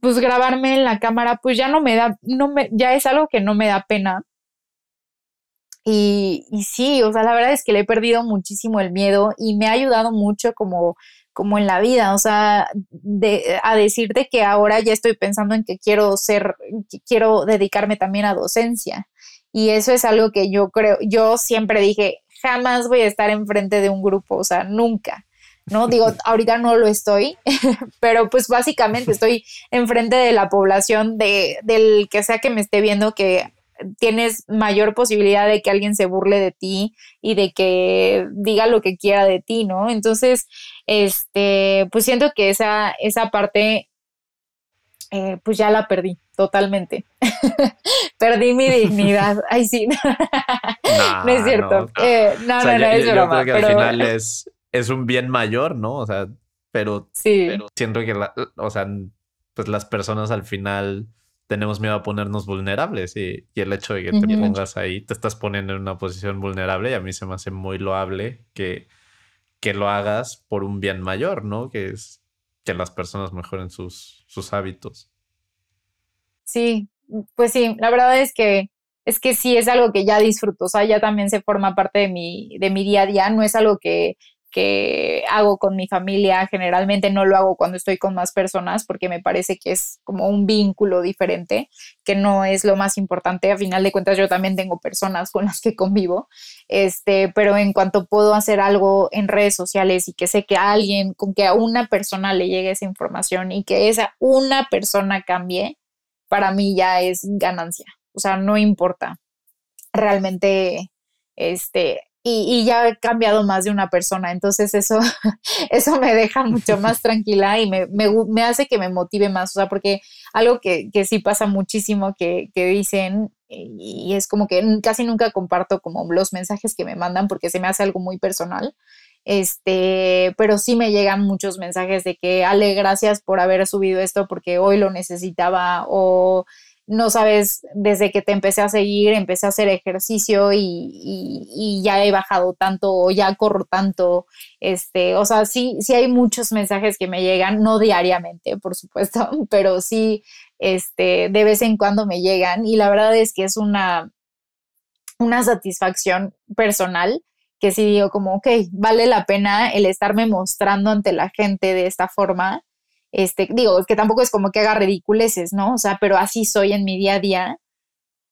pues grabarme en la cámara pues ya no me da no me ya es algo que no me da pena. Y, y sí, o sea, la verdad es que le he perdido muchísimo el miedo y me ha ayudado mucho como como en la vida, o sea, de, a decirte que ahora ya estoy pensando en que quiero ser, que quiero dedicarme también a docencia. Y eso es algo que yo creo, yo siempre dije, jamás voy a estar enfrente de un grupo, o sea, nunca. ¿no? Digo, ahorita no lo estoy, pero pues básicamente estoy enfrente de la población de, del que sea que me esté viendo que tienes mayor posibilidad de que alguien se burle de ti y de que diga lo que quiera de ti, ¿no? Entonces, este, pues siento que esa, esa parte, eh, pues ya la perdí totalmente. perdí mi dignidad. Ay, sí. no, es cierto. No, eh, no, no, es broma. que al final es, es un bien mayor, ¿no? O sea, pero, sí. siento que, o sea, pues las personas al final tenemos miedo a ponernos vulnerables y, el hecho de que te pongas ahí, te estás poniendo en una posición vulnerable y a mí se me hace muy loable que, que lo hagas por un bien mayor, ¿no? Que es que las personas mejoren sus, sus hábitos. Sí, pues sí, la verdad es que es que sí es algo que ya disfruto, o sea, ya también se forma parte de mi, de mi día a día, no es algo que que hago con mi familia, generalmente no lo hago cuando estoy con más personas porque me parece que es como un vínculo diferente, que no es lo más importante. A final de cuentas yo también tengo personas con las que convivo, este, pero en cuanto puedo hacer algo en redes sociales y que sé que a alguien, con que a una persona le llegue esa información y que esa una persona cambie, para mí ya es ganancia. O sea, no importa. Realmente este, y, ya he cambiado más de una persona, entonces eso, eso me deja mucho más tranquila y me, me, hace que me motive más, o sea, porque algo que, que sí pasa muchísimo que, que, dicen y es como que casi nunca comparto como los mensajes que me mandan porque se me hace algo muy personal, este, pero sí me llegan muchos mensajes de que, Ale, gracias por haber subido esto porque hoy lo necesitaba o no sabes, desde que te empecé a seguir, empecé a hacer ejercicio y, ya he bajado tanto o ya corro tanto. Este, o sea, sí, sí hay muchos mensajes que me llegan, no diariamente, por supuesto, pero sí, este, de vez en cuando me llegan y la verdad es que es una, una satisfacción personal que sí digo como, ok, vale la pena el estarme mostrando ante la gente de esta forma este, digo, que tampoco es como que haga ridiculeces, ¿no? O sea, pero así soy en mi día a día.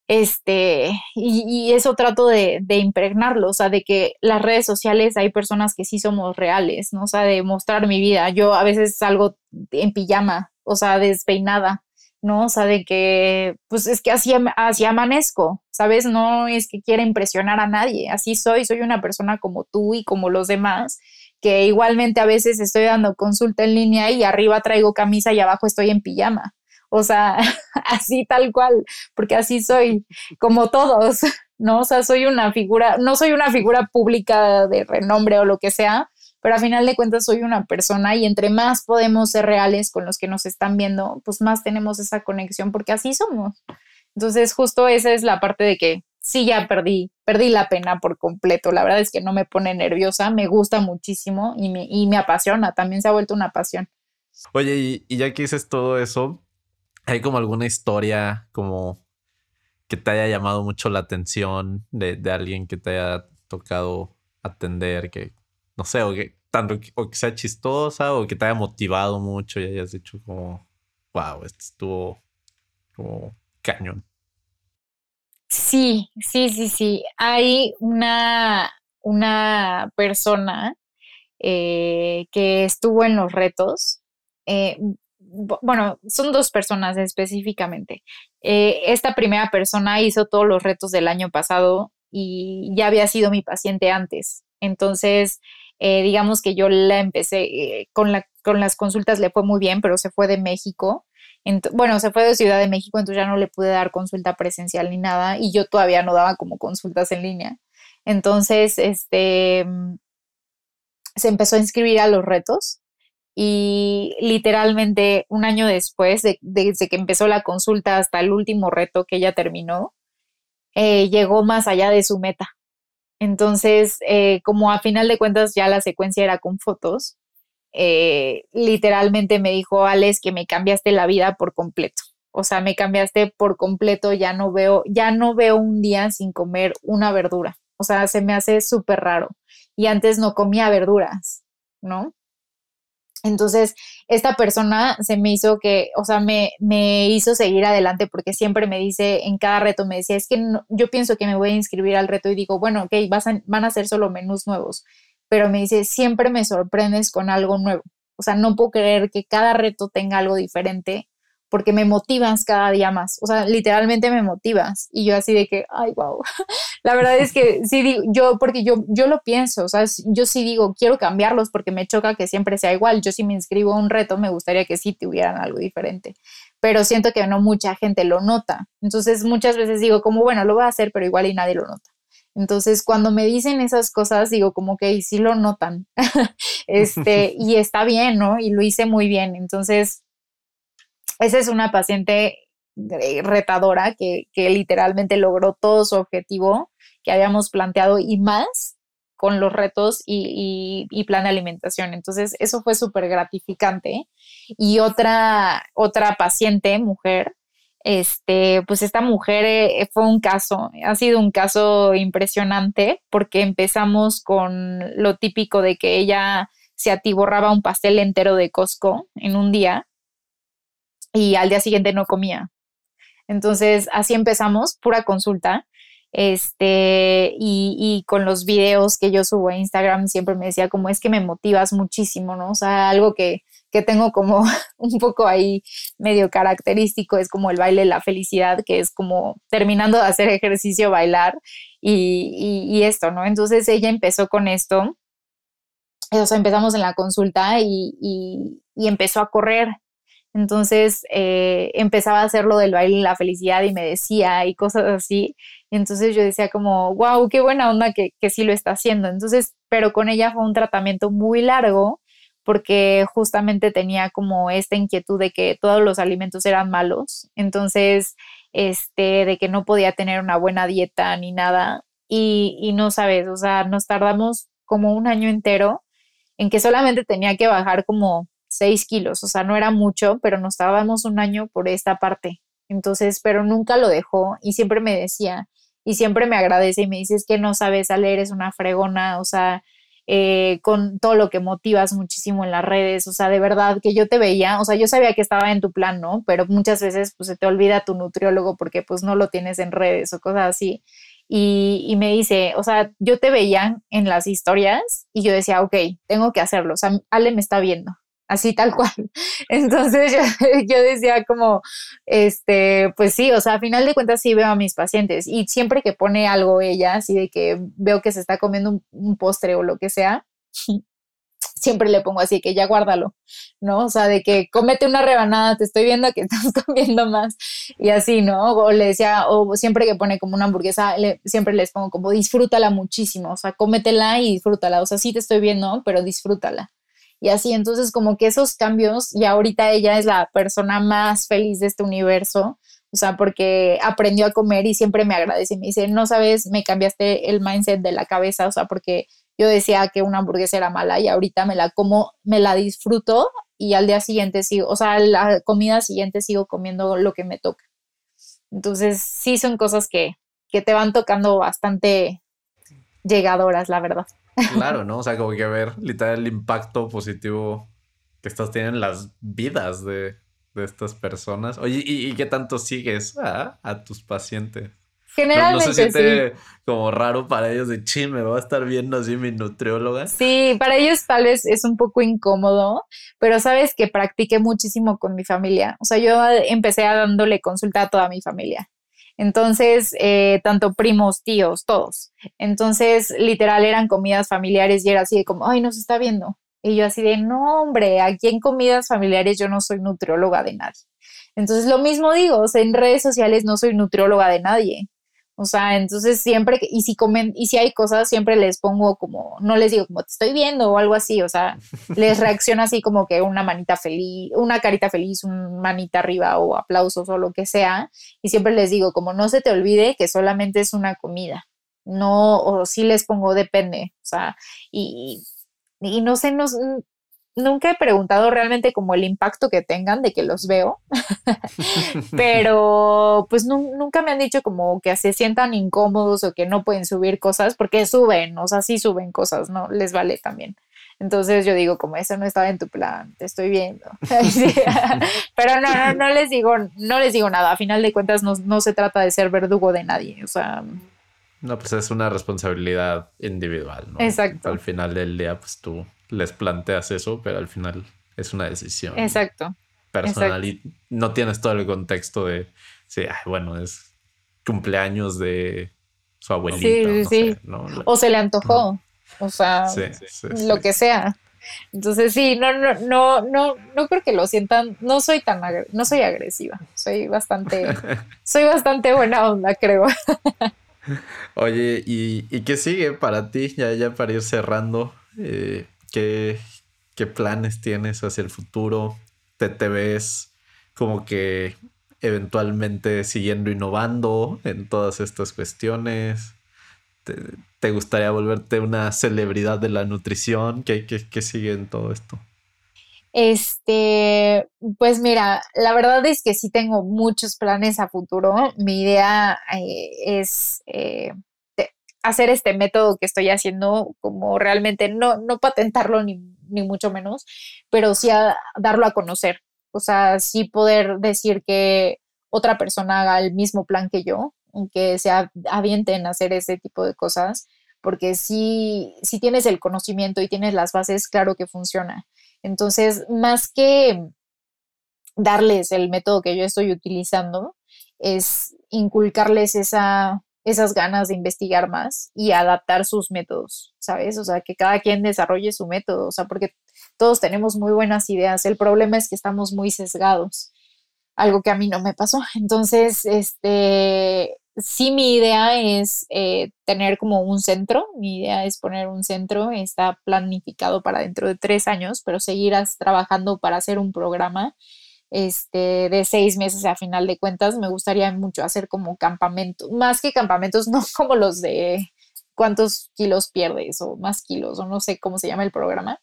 Este, y, eso trato de, de, impregnarlo, o sea, de que las redes sociales hay personas que sí somos reales, ¿no? O sea, de mostrar mi vida. Yo a veces salgo en pijama, o sea, despeinada, ¿no? O sea, de que, pues es que así, así amanezco, ¿sabes? No es que quiera impresionar a nadie, así soy, soy una persona como tú y como los demás que igualmente a veces estoy dando consulta en línea y arriba traigo camisa y abajo estoy en pijama. O sea, así tal cual, porque así soy, como todos, ¿no? O sea, soy una figura, no soy una figura pública de renombre o lo que sea, pero a final de cuentas soy una persona y entre más podemos ser reales con los que nos están viendo, pues más tenemos esa conexión porque así somos. Entonces, justo esa es la parte de que sí ya perdí, perdí la pena por completo. La verdad es que no me pone nerviosa, me gusta muchísimo y me, y me apasiona, también se ha vuelto una pasión. Oye, y, ya que dices todo eso, ¿hay como alguna historia como que te haya llamado mucho la atención de, alguien que te haya tocado atender, que no sé, o que tanto o que sea chistosa o que te haya motivado mucho y hayas dicho como, wow, esto estuvo como cañón. Sí, sí, sí, sí. Hay una, una persona eh, que estuvo en los retos. Eh, bueno, son dos personas específicamente. Eh, esta primera persona hizo todos los retos del año pasado y ya había sido mi paciente antes. Entonces, digamos que yo la empecé, con, la, con las consultas le fue muy bien, pero se fue de México bueno, se fue de Ciudad de México, entonces ya no le pude dar consulta presencial ni nada y yo todavía no daba como consultas en línea. Entonces, este, se empezó a inscribir a los retos y literalmente un año después, de, desde que empezó la consulta hasta el último reto que ella terminó, eh, llegó más allá de su meta. Entonces, eh, como a final de cuentas ya la secuencia era con fotos, eh, literalmente me dijo, Alex, que me cambiaste la vida por completo. O sea, me cambiaste por completo, ya no veo, ya no veo un día sin comer una verdura. O sea, se me hace súper raro. Y antes no comía verduras, ¿no? Entonces, esta persona se me hizo que, o sea, me, me hizo seguir adelante porque siempre me dice, en cada reto me decía, es que yo pienso que me voy a inscribir al reto y digo, bueno, ok, van a ser solo menús nuevos, pero me dice, siempre me sorprendes con algo nuevo. O sea, no puedo creer que cada reto tenga algo diferente porque me motivas cada día más. O sea, literalmente me motivas. Y yo así de que, ay, wow. La verdad es que sí digo, yo, porque yo, yo lo pienso, o sea, yo sí digo, quiero cambiarlos porque me choca que siempre sea igual. Yo si me inscribo a un reto, me gustaría que sí tuvieran algo diferente. Pero siento que no mucha gente lo nota. Entonces muchas veces digo, como, bueno, lo voy a hacer, pero igual y nadie lo nota. Entonces, cuando me dicen esas cosas, digo como que sí lo notan. este, y está bien, ¿no? Y lo hice muy bien. Entonces, esa es una paciente eh, retadora que, literalmente logró todo su objetivo que habíamos planteado y más con los retos y, plan de alimentación. Entonces, eso fue súper gratificante. Y otra, otra paciente, mujer, este, pues esta mujer eh, fue un caso, ha sido un caso impresionante porque empezamos con lo típico de que ella se atiborraba un pastel entero de Costco en un día y al día siguiente no comía. Entonces, así empezamos, pura consulta. Este, y, con los videos que yo subo a Instagram, siempre me decía como es que me motivas muchísimo, ¿no? O sea, algo que, que tengo como un poco ahí medio característico es como el baile la felicidad, que es como terminando de hacer ejercicio, bailar y, esto, ¿no? Entonces ella empezó con esto, o empezamos en la consulta y, empezó a correr entonces eh, empezaba a hacer lo del baile la felicidad y me decía y cosas así. entonces yo decía como, wow, qué buena onda que, que sí lo está haciendo. Entonces, pero con ella fue un tratamiento muy largo porque justamente tenía como esta inquietud de que todos los alimentos eran malos. Entonces, este, de que no podía tener una buena dieta ni nada. Y, y no sabes, o sea, nos tardamos como un año entero en que solamente tenía que bajar como 6 kilos, o sea, no era mucho, pero nos tardábamos un año por esta parte. Entonces, pero nunca lo dejó y siempre me decía, y siempre me agradece y me dice, es que no sabes a leer, es una fregona, o sea, eh, con todo lo que motivas muchísimo en las redes, o sea, de verdad que yo te veía, o sea, yo sabía que estaba en tu plan, ¿no? Pero muchas veces pues se te olvida tu nutriólogo porque pues no lo tienes en redes o cosas así. Y, y, me dice, o sea, yo te veía en las historias y yo decía, ok, tengo que hacerlo, o sea, Ale me está viendo, así tal cual. Entonces yo, decía como, este, pues sí, o sea, a final de cuentas sí veo a mis pacientes y siempre que pone algo ella, así de que veo que se está comiendo un, postre o lo que sea, siempre le pongo así que ya guárdalo, ¿no? O sea, de que cómete una rebanada, te estoy viendo que estás comiendo más y así, ¿no? O le decía, o siempre que pone como una hamburguesa, siempre les pongo como disfrútala muchísimo, o sea, cómetela y disfrútala, o sea, sí te estoy viendo, pero disfrútala y así. Entonces, como que esos cambios, y ahorita ella es la persona más feliz de este universo, o sea, porque aprendió a comer y siempre me agradece y me dice, no sabes, me cambiaste el mindset de la cabeza, o sea, porque yo decía que una hamburguesa era mala y ahorita me la como, me la disfruto y al día siguiente sigo, o sea, la comida siguiente sigo comiendo lo que me toca. Entonces, sí son cosas que, que te van tocando bastante llegadoras, la verdad. Claro, ¿no? O sea, como que ver literal el impacto positivo que estas tienen las vidas de, estas personas. Oye, ¿y, qué tanto sigues a, tus pacientes? Generalmente. No, se siente como raro para ellos de ching, me va a estar viendo así mi nutrióloga. Sí, para ellos tal vez es un poco incómodo, pero sabes que practiqué muchísimo con mi familia. O sea, yo empecé a dándole consulta a toda mi familia. Entonces, eh, tanto primos, tíos, todos. Entonces, literal, eran comidas familiares y era así de como, ay, nos está viendo. Y yo así de, no, hombre, aquí en comidas familiares yo no soy nutrióloga de nadie. Entonces, lo mismo digo, en redes sociales no soy nutrióloga de nadie. O sea, entonces siempre, y si comen, y si hay cosas, siempre les pongo como, no les digo como te estoy viendo o algo así, o sea, les reacciona así como que una manita feliz, una carita feliz, un manita arriba o aplausos o lo que sea, y siempre les digo como no se te olvide que solamente es una comida, no, o sí les pongo depende, o sea, y, y no sé, no, nunca he preguntado realmente como el impacto que tengan de que los veo, pero pues nunca me han dicho como que se sientan incómodos o que no pueden subir cosas, porque suben, o sea, sí suben cosas, ¿no? Les vale también. Entonces yo digo, como eso no estaba en tu plan, te estoy viendo. Pero no, no, no les digo, no les digo nada. A final de cuentas no, no se trata de ser verdugo de nadie. O sea. No, pues es una responsabilidad individual, ¿no? Exacto. Al final del día, pues tú les planteas eso, pero al final es una decisión. Exacto. Personal y no tienes todo el contexto de, sí, bueno, es cumpleaños de su abuelita. Sí, sí, O se le antojó. O sea, lo que sea. Entonces sí, no, no, no, no, no creo que lo sientan, no soy tan no soy agresiva, soy bastante, soy bastante buena onda, creo. Oye, ¿y, qué sigue para ti? Ya, ya para ir cerrando, eh, ¿qué, ¿qué, planes tienes hacia el futuro? ¿Te, te ves como que eventualmente siguiendo innovando en todas estas cuestiones? ¿Te, gustaría volverte una celebridad de la nutrición? ¿Qué, qué, sigue en todo esto? Este, pues mira, la verdad es que sí tengo muchos planes a futuro. Mi idea eh, es eh, hacer este método que estoy haciendo, como realmente no, no patentarlo ni, ni mucho menos, pero sí darlo a conocer. O sea, sí poder decir que otra persona haga el mismo plan que yo, que se avienten a hacer ese tipo de cosas, porque si, si tienes el conocimiento y tienes las bases, claro que funciona. Entonces, más que darles el método que yo estoy utilizando, es inculcarles esa, esas ganas de investigar más y adaptar sus métodos, ¿sabes? O sea, que cada quien desarrolle su método, o sea, porque todos tenemos muy buenas ideas. El problema es que estamos muy sesgados, algo que a mí no me pasó. Entonces, este, sí mi idea es eh, tener como un centro, mi idea es poner un centro, está planificado para dentro de tres años, pero seguirás trabajando para hacer un programa este, de seis meses a final de cuentas. Me gustaría mucho hacer como campamentos, más que campamentos, no como los de cuántos kilos pierdes o más kilos o no sé cómo se llama el programa,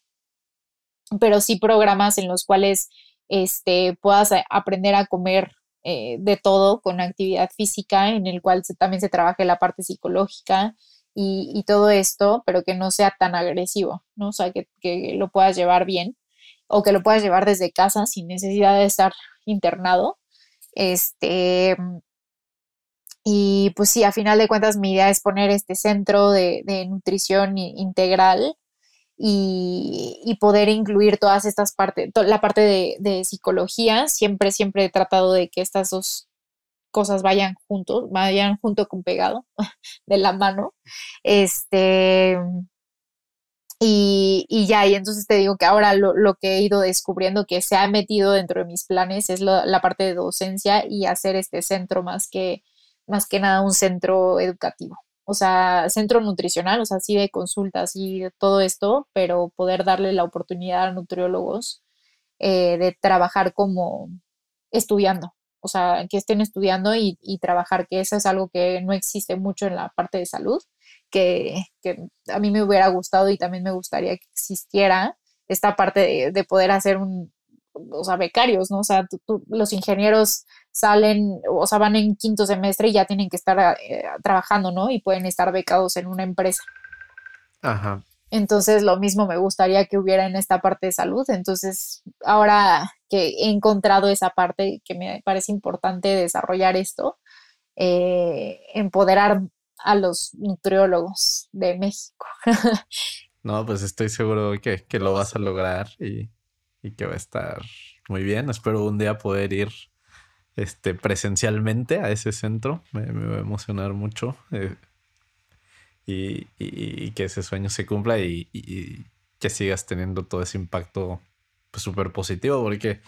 pero sí programas en los cuales este, puedas aprender a comer eh, de todo con actividad física, en el cual también se trabaje la parte psicológica y, todo esto, pero que no sea tan agresivo, ¿no? O sea, que, lo puedas llevar bien o que lo puedas llevar desde casa sin necesidad de estar internado. Este, y pues sí, a final de cuentas mi idea es poner este centro de, de nutrición integral y, poder incluir todas estas partes, la parte de, psicología, siempre, siempre he tratado de que estas dos cosas vayan juntos, vayan junto con pegado de la mano. Este, y, ya, y entonces te digo que ahora lo, que he ido descubriendo que se ha metido dentro de mis planes es la parte de docencia y hacer este centro más que, más que nada un centro educativo. O sea, centro nutricional, o sea, sí de consultas y de todo esto, pero poder darle la oportunidad a nutriólogos eh, de trabajar como estudiando, o sea, que estén estudiando y, trabajar, que eso es algo que no existe mucho en la parte de salud, que, a mí me hubiera gustado y también me gustaría que existiera esta parte de poder hacer un, o sea, becarios, ¿no? O sea, los ingenieros salen, o sea, van en quinto semestre y ya tienen que estar eh, trabajando, ¿no? Y pueden estar becados en una empresa. Ajá. Entonces, lo mismo me gustaría que hubiera en esta parte de salud. Entonces, ahora que he encontrado esa parte que me parece importante desarrollar esto, eh, empoderar a los nutriólogos de México. no, pues estoy seguro que, que lo vas a lograr y y que va a estar muy bien. Espero un día poder ir este, presencialmente a ese centro. Me, va a emocionar mucho. Eh, y, que ese sueño se cumpla y, que sigas teniendo todo ese impacto súper pues, positivo porque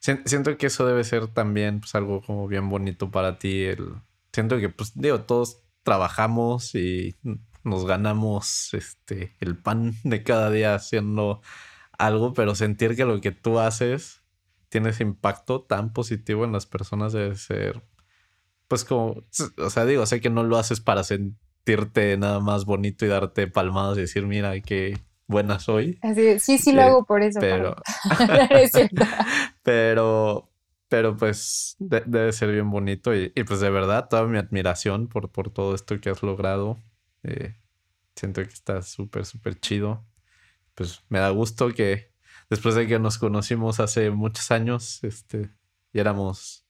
siento que eso debe ser también pues, algo como bien bonito para ti. El, siento que, pues digo, todos trabajamos y nos ganamos este, el pan de cada día haciendo algo, pero sentir que lo que tú haces tiene ese impacto tan positivo en las personas debe ser, pues como, o sea, digo, sé que no lo haces para sentirte nada más bonito y darte palmadas y decir, mira, qué buena soy. Así, sí, sí, lo hago por eso. Pero, pero, pero pues debe ser bien bonito y, pues de verdad toda mi admiración por, por todo esto que has logrado. Eh, siento que está súper, súper chido pues me da gusto que después de que nos conocimos hace muchos años, este, y éramos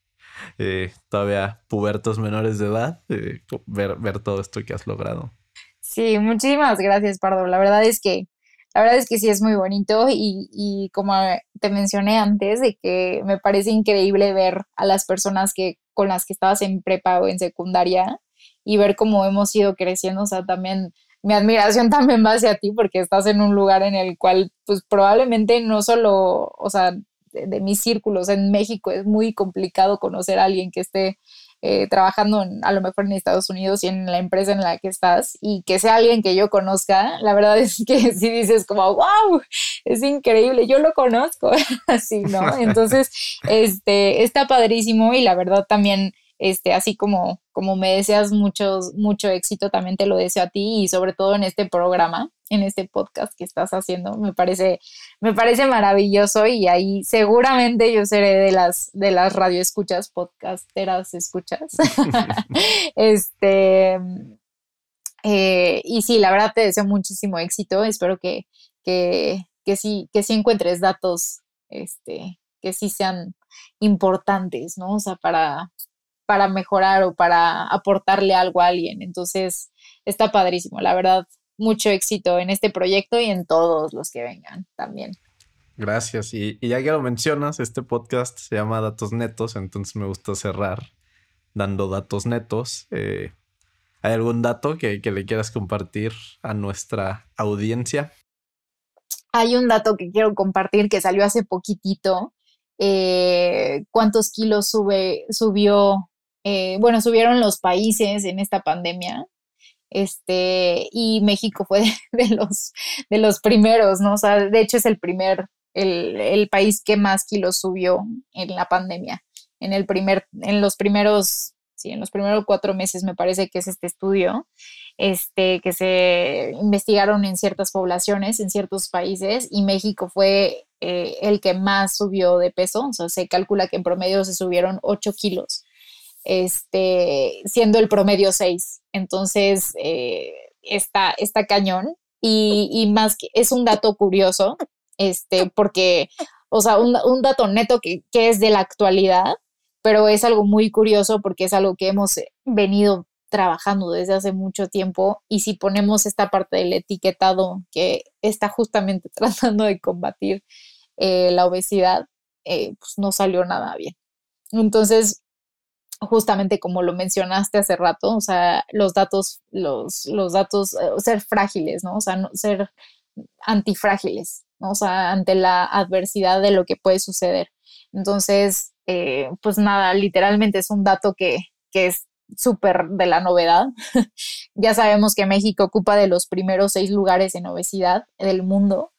eh, todavía pubertos menores de edad, eh, ver, ver todo esto que has logrado. Sí, muchísimas gracias, Pardo. La verdad es que, la verdad es que sí es muy bonito y, y como te mencioné antes, de que me parece increíble ver a las personas que, con las que estabas en prepa o en secundaria y ver cómo hemos ido creciendo, o sea, también mi admiración también va hacia ti porque estás en un lugar en el cual pues probablemente no solo, o sea, de, mis círculos en México es muy complicado conocer a alguien que esté eh, trabajando a lo mejor en Estados Unidos y en la empresa en la que estás y que sea alguien que yo conozca, la verdad es que si dices como, wow, es increíble, yo lo conozco, así, ¿no? Entonces, este, está padrísimo y la verdad también este, así como, como me deseas mucho, mucho éxito, también te lo deseo a ti y sobre todo en este programa, en este podcast que estás haciendo, me parece, me parece maravilloso y ahí seguramente yo seré de las, de las radioescuchas, podcasteras escuchas. este, eh, y sí, la verdad te deseo muchísimo éxito, espero que, que, que sí, que sí encuentres datos, este, que sí sean importantes, ¿no? O sea, para, para mejorar o para aportarle algo a alguien. Entonces, está padrísimo, la verdad, mucho éxito en este proyecto y en todos los que vengan también. Gracias. Y, ya que lo mencionas, este podcast se llama Datos Netos, entonces me gusta cerrar dando datos netos. Eh, ¿Hay algún dato que, le quieras compartir a nuestra audiencia? Hay un dato que quiero compartir que salió hace poquitito. Eh, ¿Cuántos kilos sube, subió eh, bueno, subieron los países en esta pandemia, este, y México fue de, los, de los primeros, ¿no? O sea, de hecho es el primer, el, país que más kilos subió en la pandemia. En el primer, en los primeros, sí, en los primeros cuatro meses me parece que es este estudio, este, que se investigaron en ciertas poblaciones, en ciertos países, y México fue eh, el que más subió de peso, o sea, se calcula que en promedio se subieron 8 kilos este, siendo el promedio 6. Entonces, eh, está, cañón. Y, más que es un dato curioso, este, porque, o sea, un, dato neto que, que, es de la actualidad, pero es algo muy curioso porque es algo que hemos venido trabajando desde hace mucho tiempo y si ponemos esta parte del etiquetado que está justamente tratando de combatir eh, la obesidad, eh, pues no salió nada bien. Entonces, justamente como lo mencionaste hace rato, o sea, los datos, los, los datos, eh, ser frágiles, ¿no? O sea, no, ser antifrágiles, ¿no? O sea, ante la adversidad de lo que puede suceder. Entonces, eh, pues nada, literalmente es un dato que, que es súper de la novedad. ya sabemos que México ocupa de los primeros seis lugares en obesidad del mundo.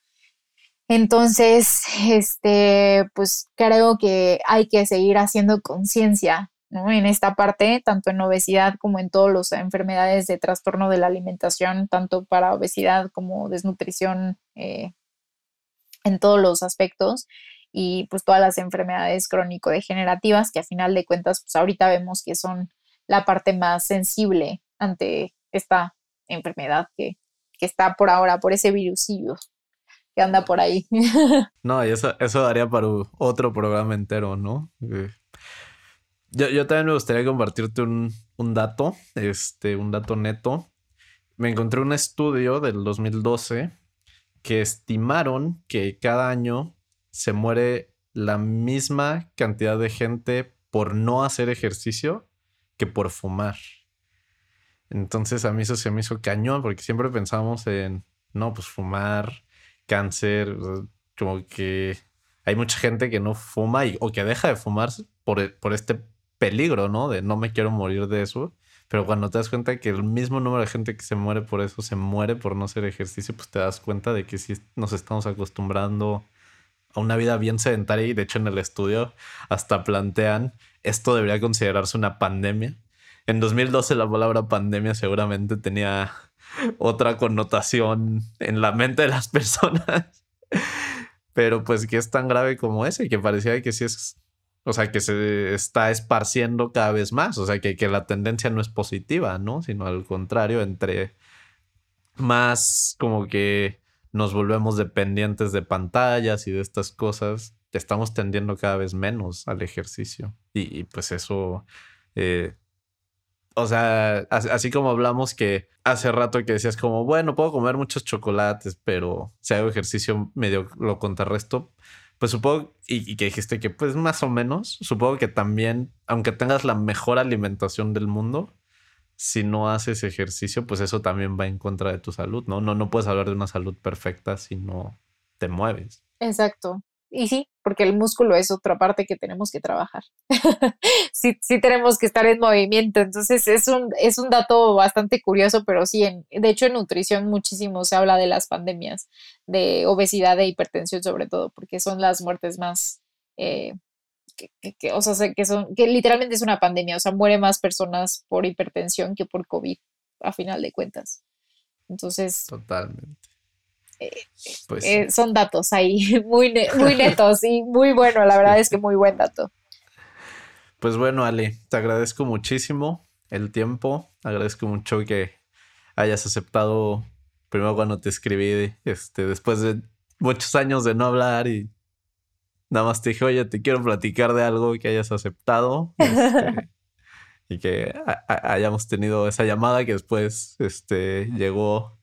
Entonces, este, pues creo que hay que seguir haciendo conciencia en esta parte, tanto en obesidad como en todas las enfermedades de trastorno de la alimentación, tanto para obesidad como desnutrición, eh, en todos los aspectos y pues todas las enfermedades crónico-degenerativas que a final de cuentas pues ahorita vemos que son la parte más sensible ante esta enfermedad que, está por ahora, por ese virusillo que anda por ahí. No, y eso, eso daría para otro programa entero, ¿no? Eh, yo, también me gustaría compartirte un, dato, este, un dato neto. Me encontré un estudio del 2012 que estimaron que cada año se muere la misma cantidad de gente por no hacer ejercicio que por fumar. Entonces a mí eso se me hizo cañón porque siempre pensamos en, no, pues fumar, cáncer, como que hay mucha gente que no fuma o que deja de fumar por, por este peligro, ¿no? De no me quiero morir de eso. Pero cuando te das cuenta que el mismo número de gente que se muere por eso se muere por no hacer ejercicio, pues te das cuenta de que sí nos estamos acostumbrando a una vida bien sedentaria y de hecho en el estudio hasta plantean esto debería considerarse una pandemia. En 2012 la palabra pandemia seguramente tenía otra connotación en la mente de las personas. Pero pues que es tan grave como ese, que parecía que sí es o sea, que se está esparciendo cada vez más. O sea, que, que la tendencia no es positiva, ¿no? Sino al contrario, entre más como que nos volvemos dependientes de pantallas y de estas cosas, estamos tendiendo cada vez menos al ejercicio. Y, pues eso, eh, o sea, así, como hablamos que hace rato que decías como, bueno, puedo comer muchos chocolates, pero si hago ejercicio medio lo contrarresto, pues supongo, y, que dijiste que pues más o menos, supongo que también, aunque tengas la mejor alimentación del mundo, si no haces ejercicio, pues eso también va en contra de tu salud, ¿no? No, no puedes hablar de una salud perfecta si no te mueves. Exacto. Y sí, porque el músculo es otra parte que tenemos que trabajar. sí, sí tenemos que estar en movimiento. Entonces es un, es un dato bastante curioso, pero sí, en, de hecho en nutrición muchísimo se habla de las pandemias, de obesidad e hipertensión sobre todo, porque son las muertes más... Eh, que, o sea, que son, que literalmente es una pandemia, o sea, muere más personas por hipertensión que por COVID, a final de cuentas. Entonces. Totalmente. Eh, pues eh, son datos ahí muy, muy netos y muy bueno, la verdad es que muy buen dato. Pues bueno, Ale, te agradezco muchísimo el tiempo, agradezco mucho que hayas aceptado, primero cuando te escribí, este, después de muchos años de no hablar y nada más te dije, oye, te quiero platicar de algo que hayas aceptado. Este, y que hayamos tenido esa llamada que después este, llegó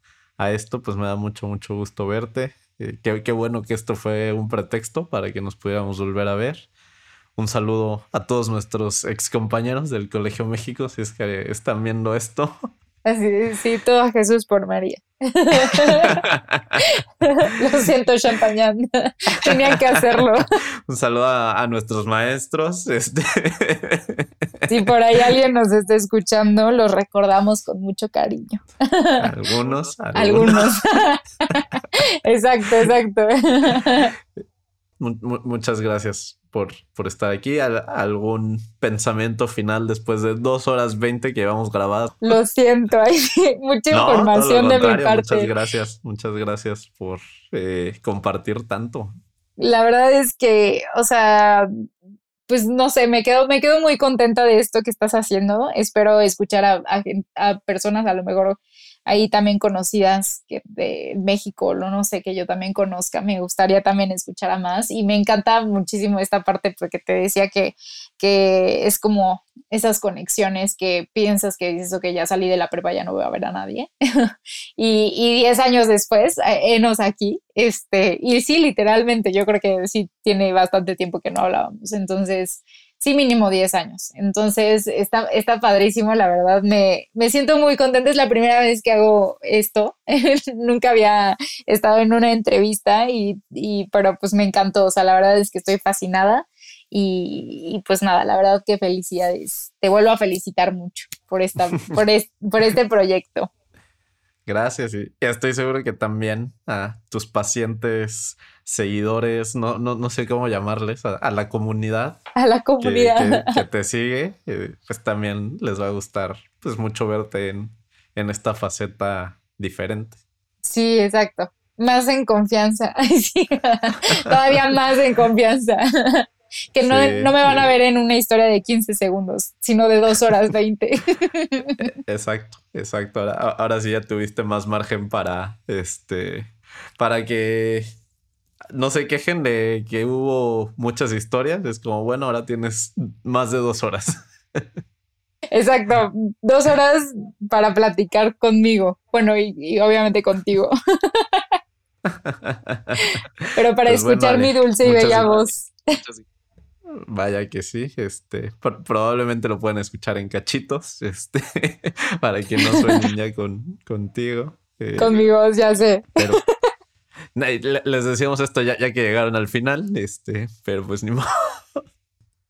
a esto, pues me da mucho, mucho gusto verte. Eh, qué, bueno que esto fue un pretexto para que nos pudiéramos volver a ver. Un saludo a todos nuestros ex compañeros del Colegio México, si es que están viendo esto. Así, sí, todo a Jesús por María. Lo siento, champañán. Tenían que hacerlo. Un saludo a, nuestros maestros. Este. Si por ahí alguien nos está escuchando, los recordamos con mucho cariño. Algunos. Algunos. exacto, exacto. muchas gracias por, por estar aquí. ¿Algún pensamiento final después de dos horas veinte que llevamos grabadas? Lo siento, hay mucha información de mi parte. Muchas gracias, muchas gracias por eh, compartir tanto. La verdad es que, o sea, pues no sé, me quedo, me quedo muy contenta de esto que estás haciendo. Espero escuchar a, a personas a lo mejor ahí también conocidas que de México, lo no sé, que yo también conozca, me gustaría también escuchar a más y me encanta muchísimo esta parte porque te decía que, que es como esas conexiones que piensas que dices, que ya salí de la prepa, ya no voy a ver a nadie. y, y diez años después, eh, enos aquí, este, y sí, literalmente, yo creo que sí tiene bastante tiempo que no hablábamos, entonces sí mínimo 10 años. Entonces está, está padrísimo, la verdad, me, me siento muy contenta, es la primera vez que hago esto, nunca había estado en una entrevista y, y, pero pues me encantó, o sea, la verdad es que estoy fascinada y, pues nada, la verdad que felicidades, te vuelvo a felicitar mucho por, esta, por, por este proyecto. Gracias y estoy seguro que también a tus pacientes, seguidores, no, no, no sé cómo llamarles, a, la comunidad. A la comunidad. Que, te sigue, eh, pues también les va a gustar pues mucho verte en, en esta faceta diferente. Sí, exacto. Más en confianza. sí. Todavía más en confianza que no, no, me van a ver en una historia de 15 segundos, sino de 2 horas 20. exacto, exacto. Ahora, ahora, sí ya tuviste más margen para, este, para que no se quejen de que hubo muchas historias. Es como, bueno, ahora tienes más de dos horas. Exacto, dos horas para platicar conmigo. Bueno, y, obviamente contigo. Pero para pues escuchar mi dulce y bella voz. Vaya que sí, este, probablemente lo pueden escuchar en cachitos, este, para que no suenen ya con, contigo. Eh, con mi voz, ya sé. Pero les decíamos esto ya, ya que llegaron al final, este, pero pues ni modo.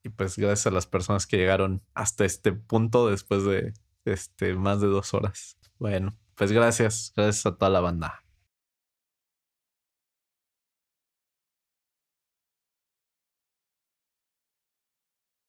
Y pues gracias a las personas que llegaron hasta este punto después de este, más de dos horas. Bueno, pues gracias, gracias a toda la banda.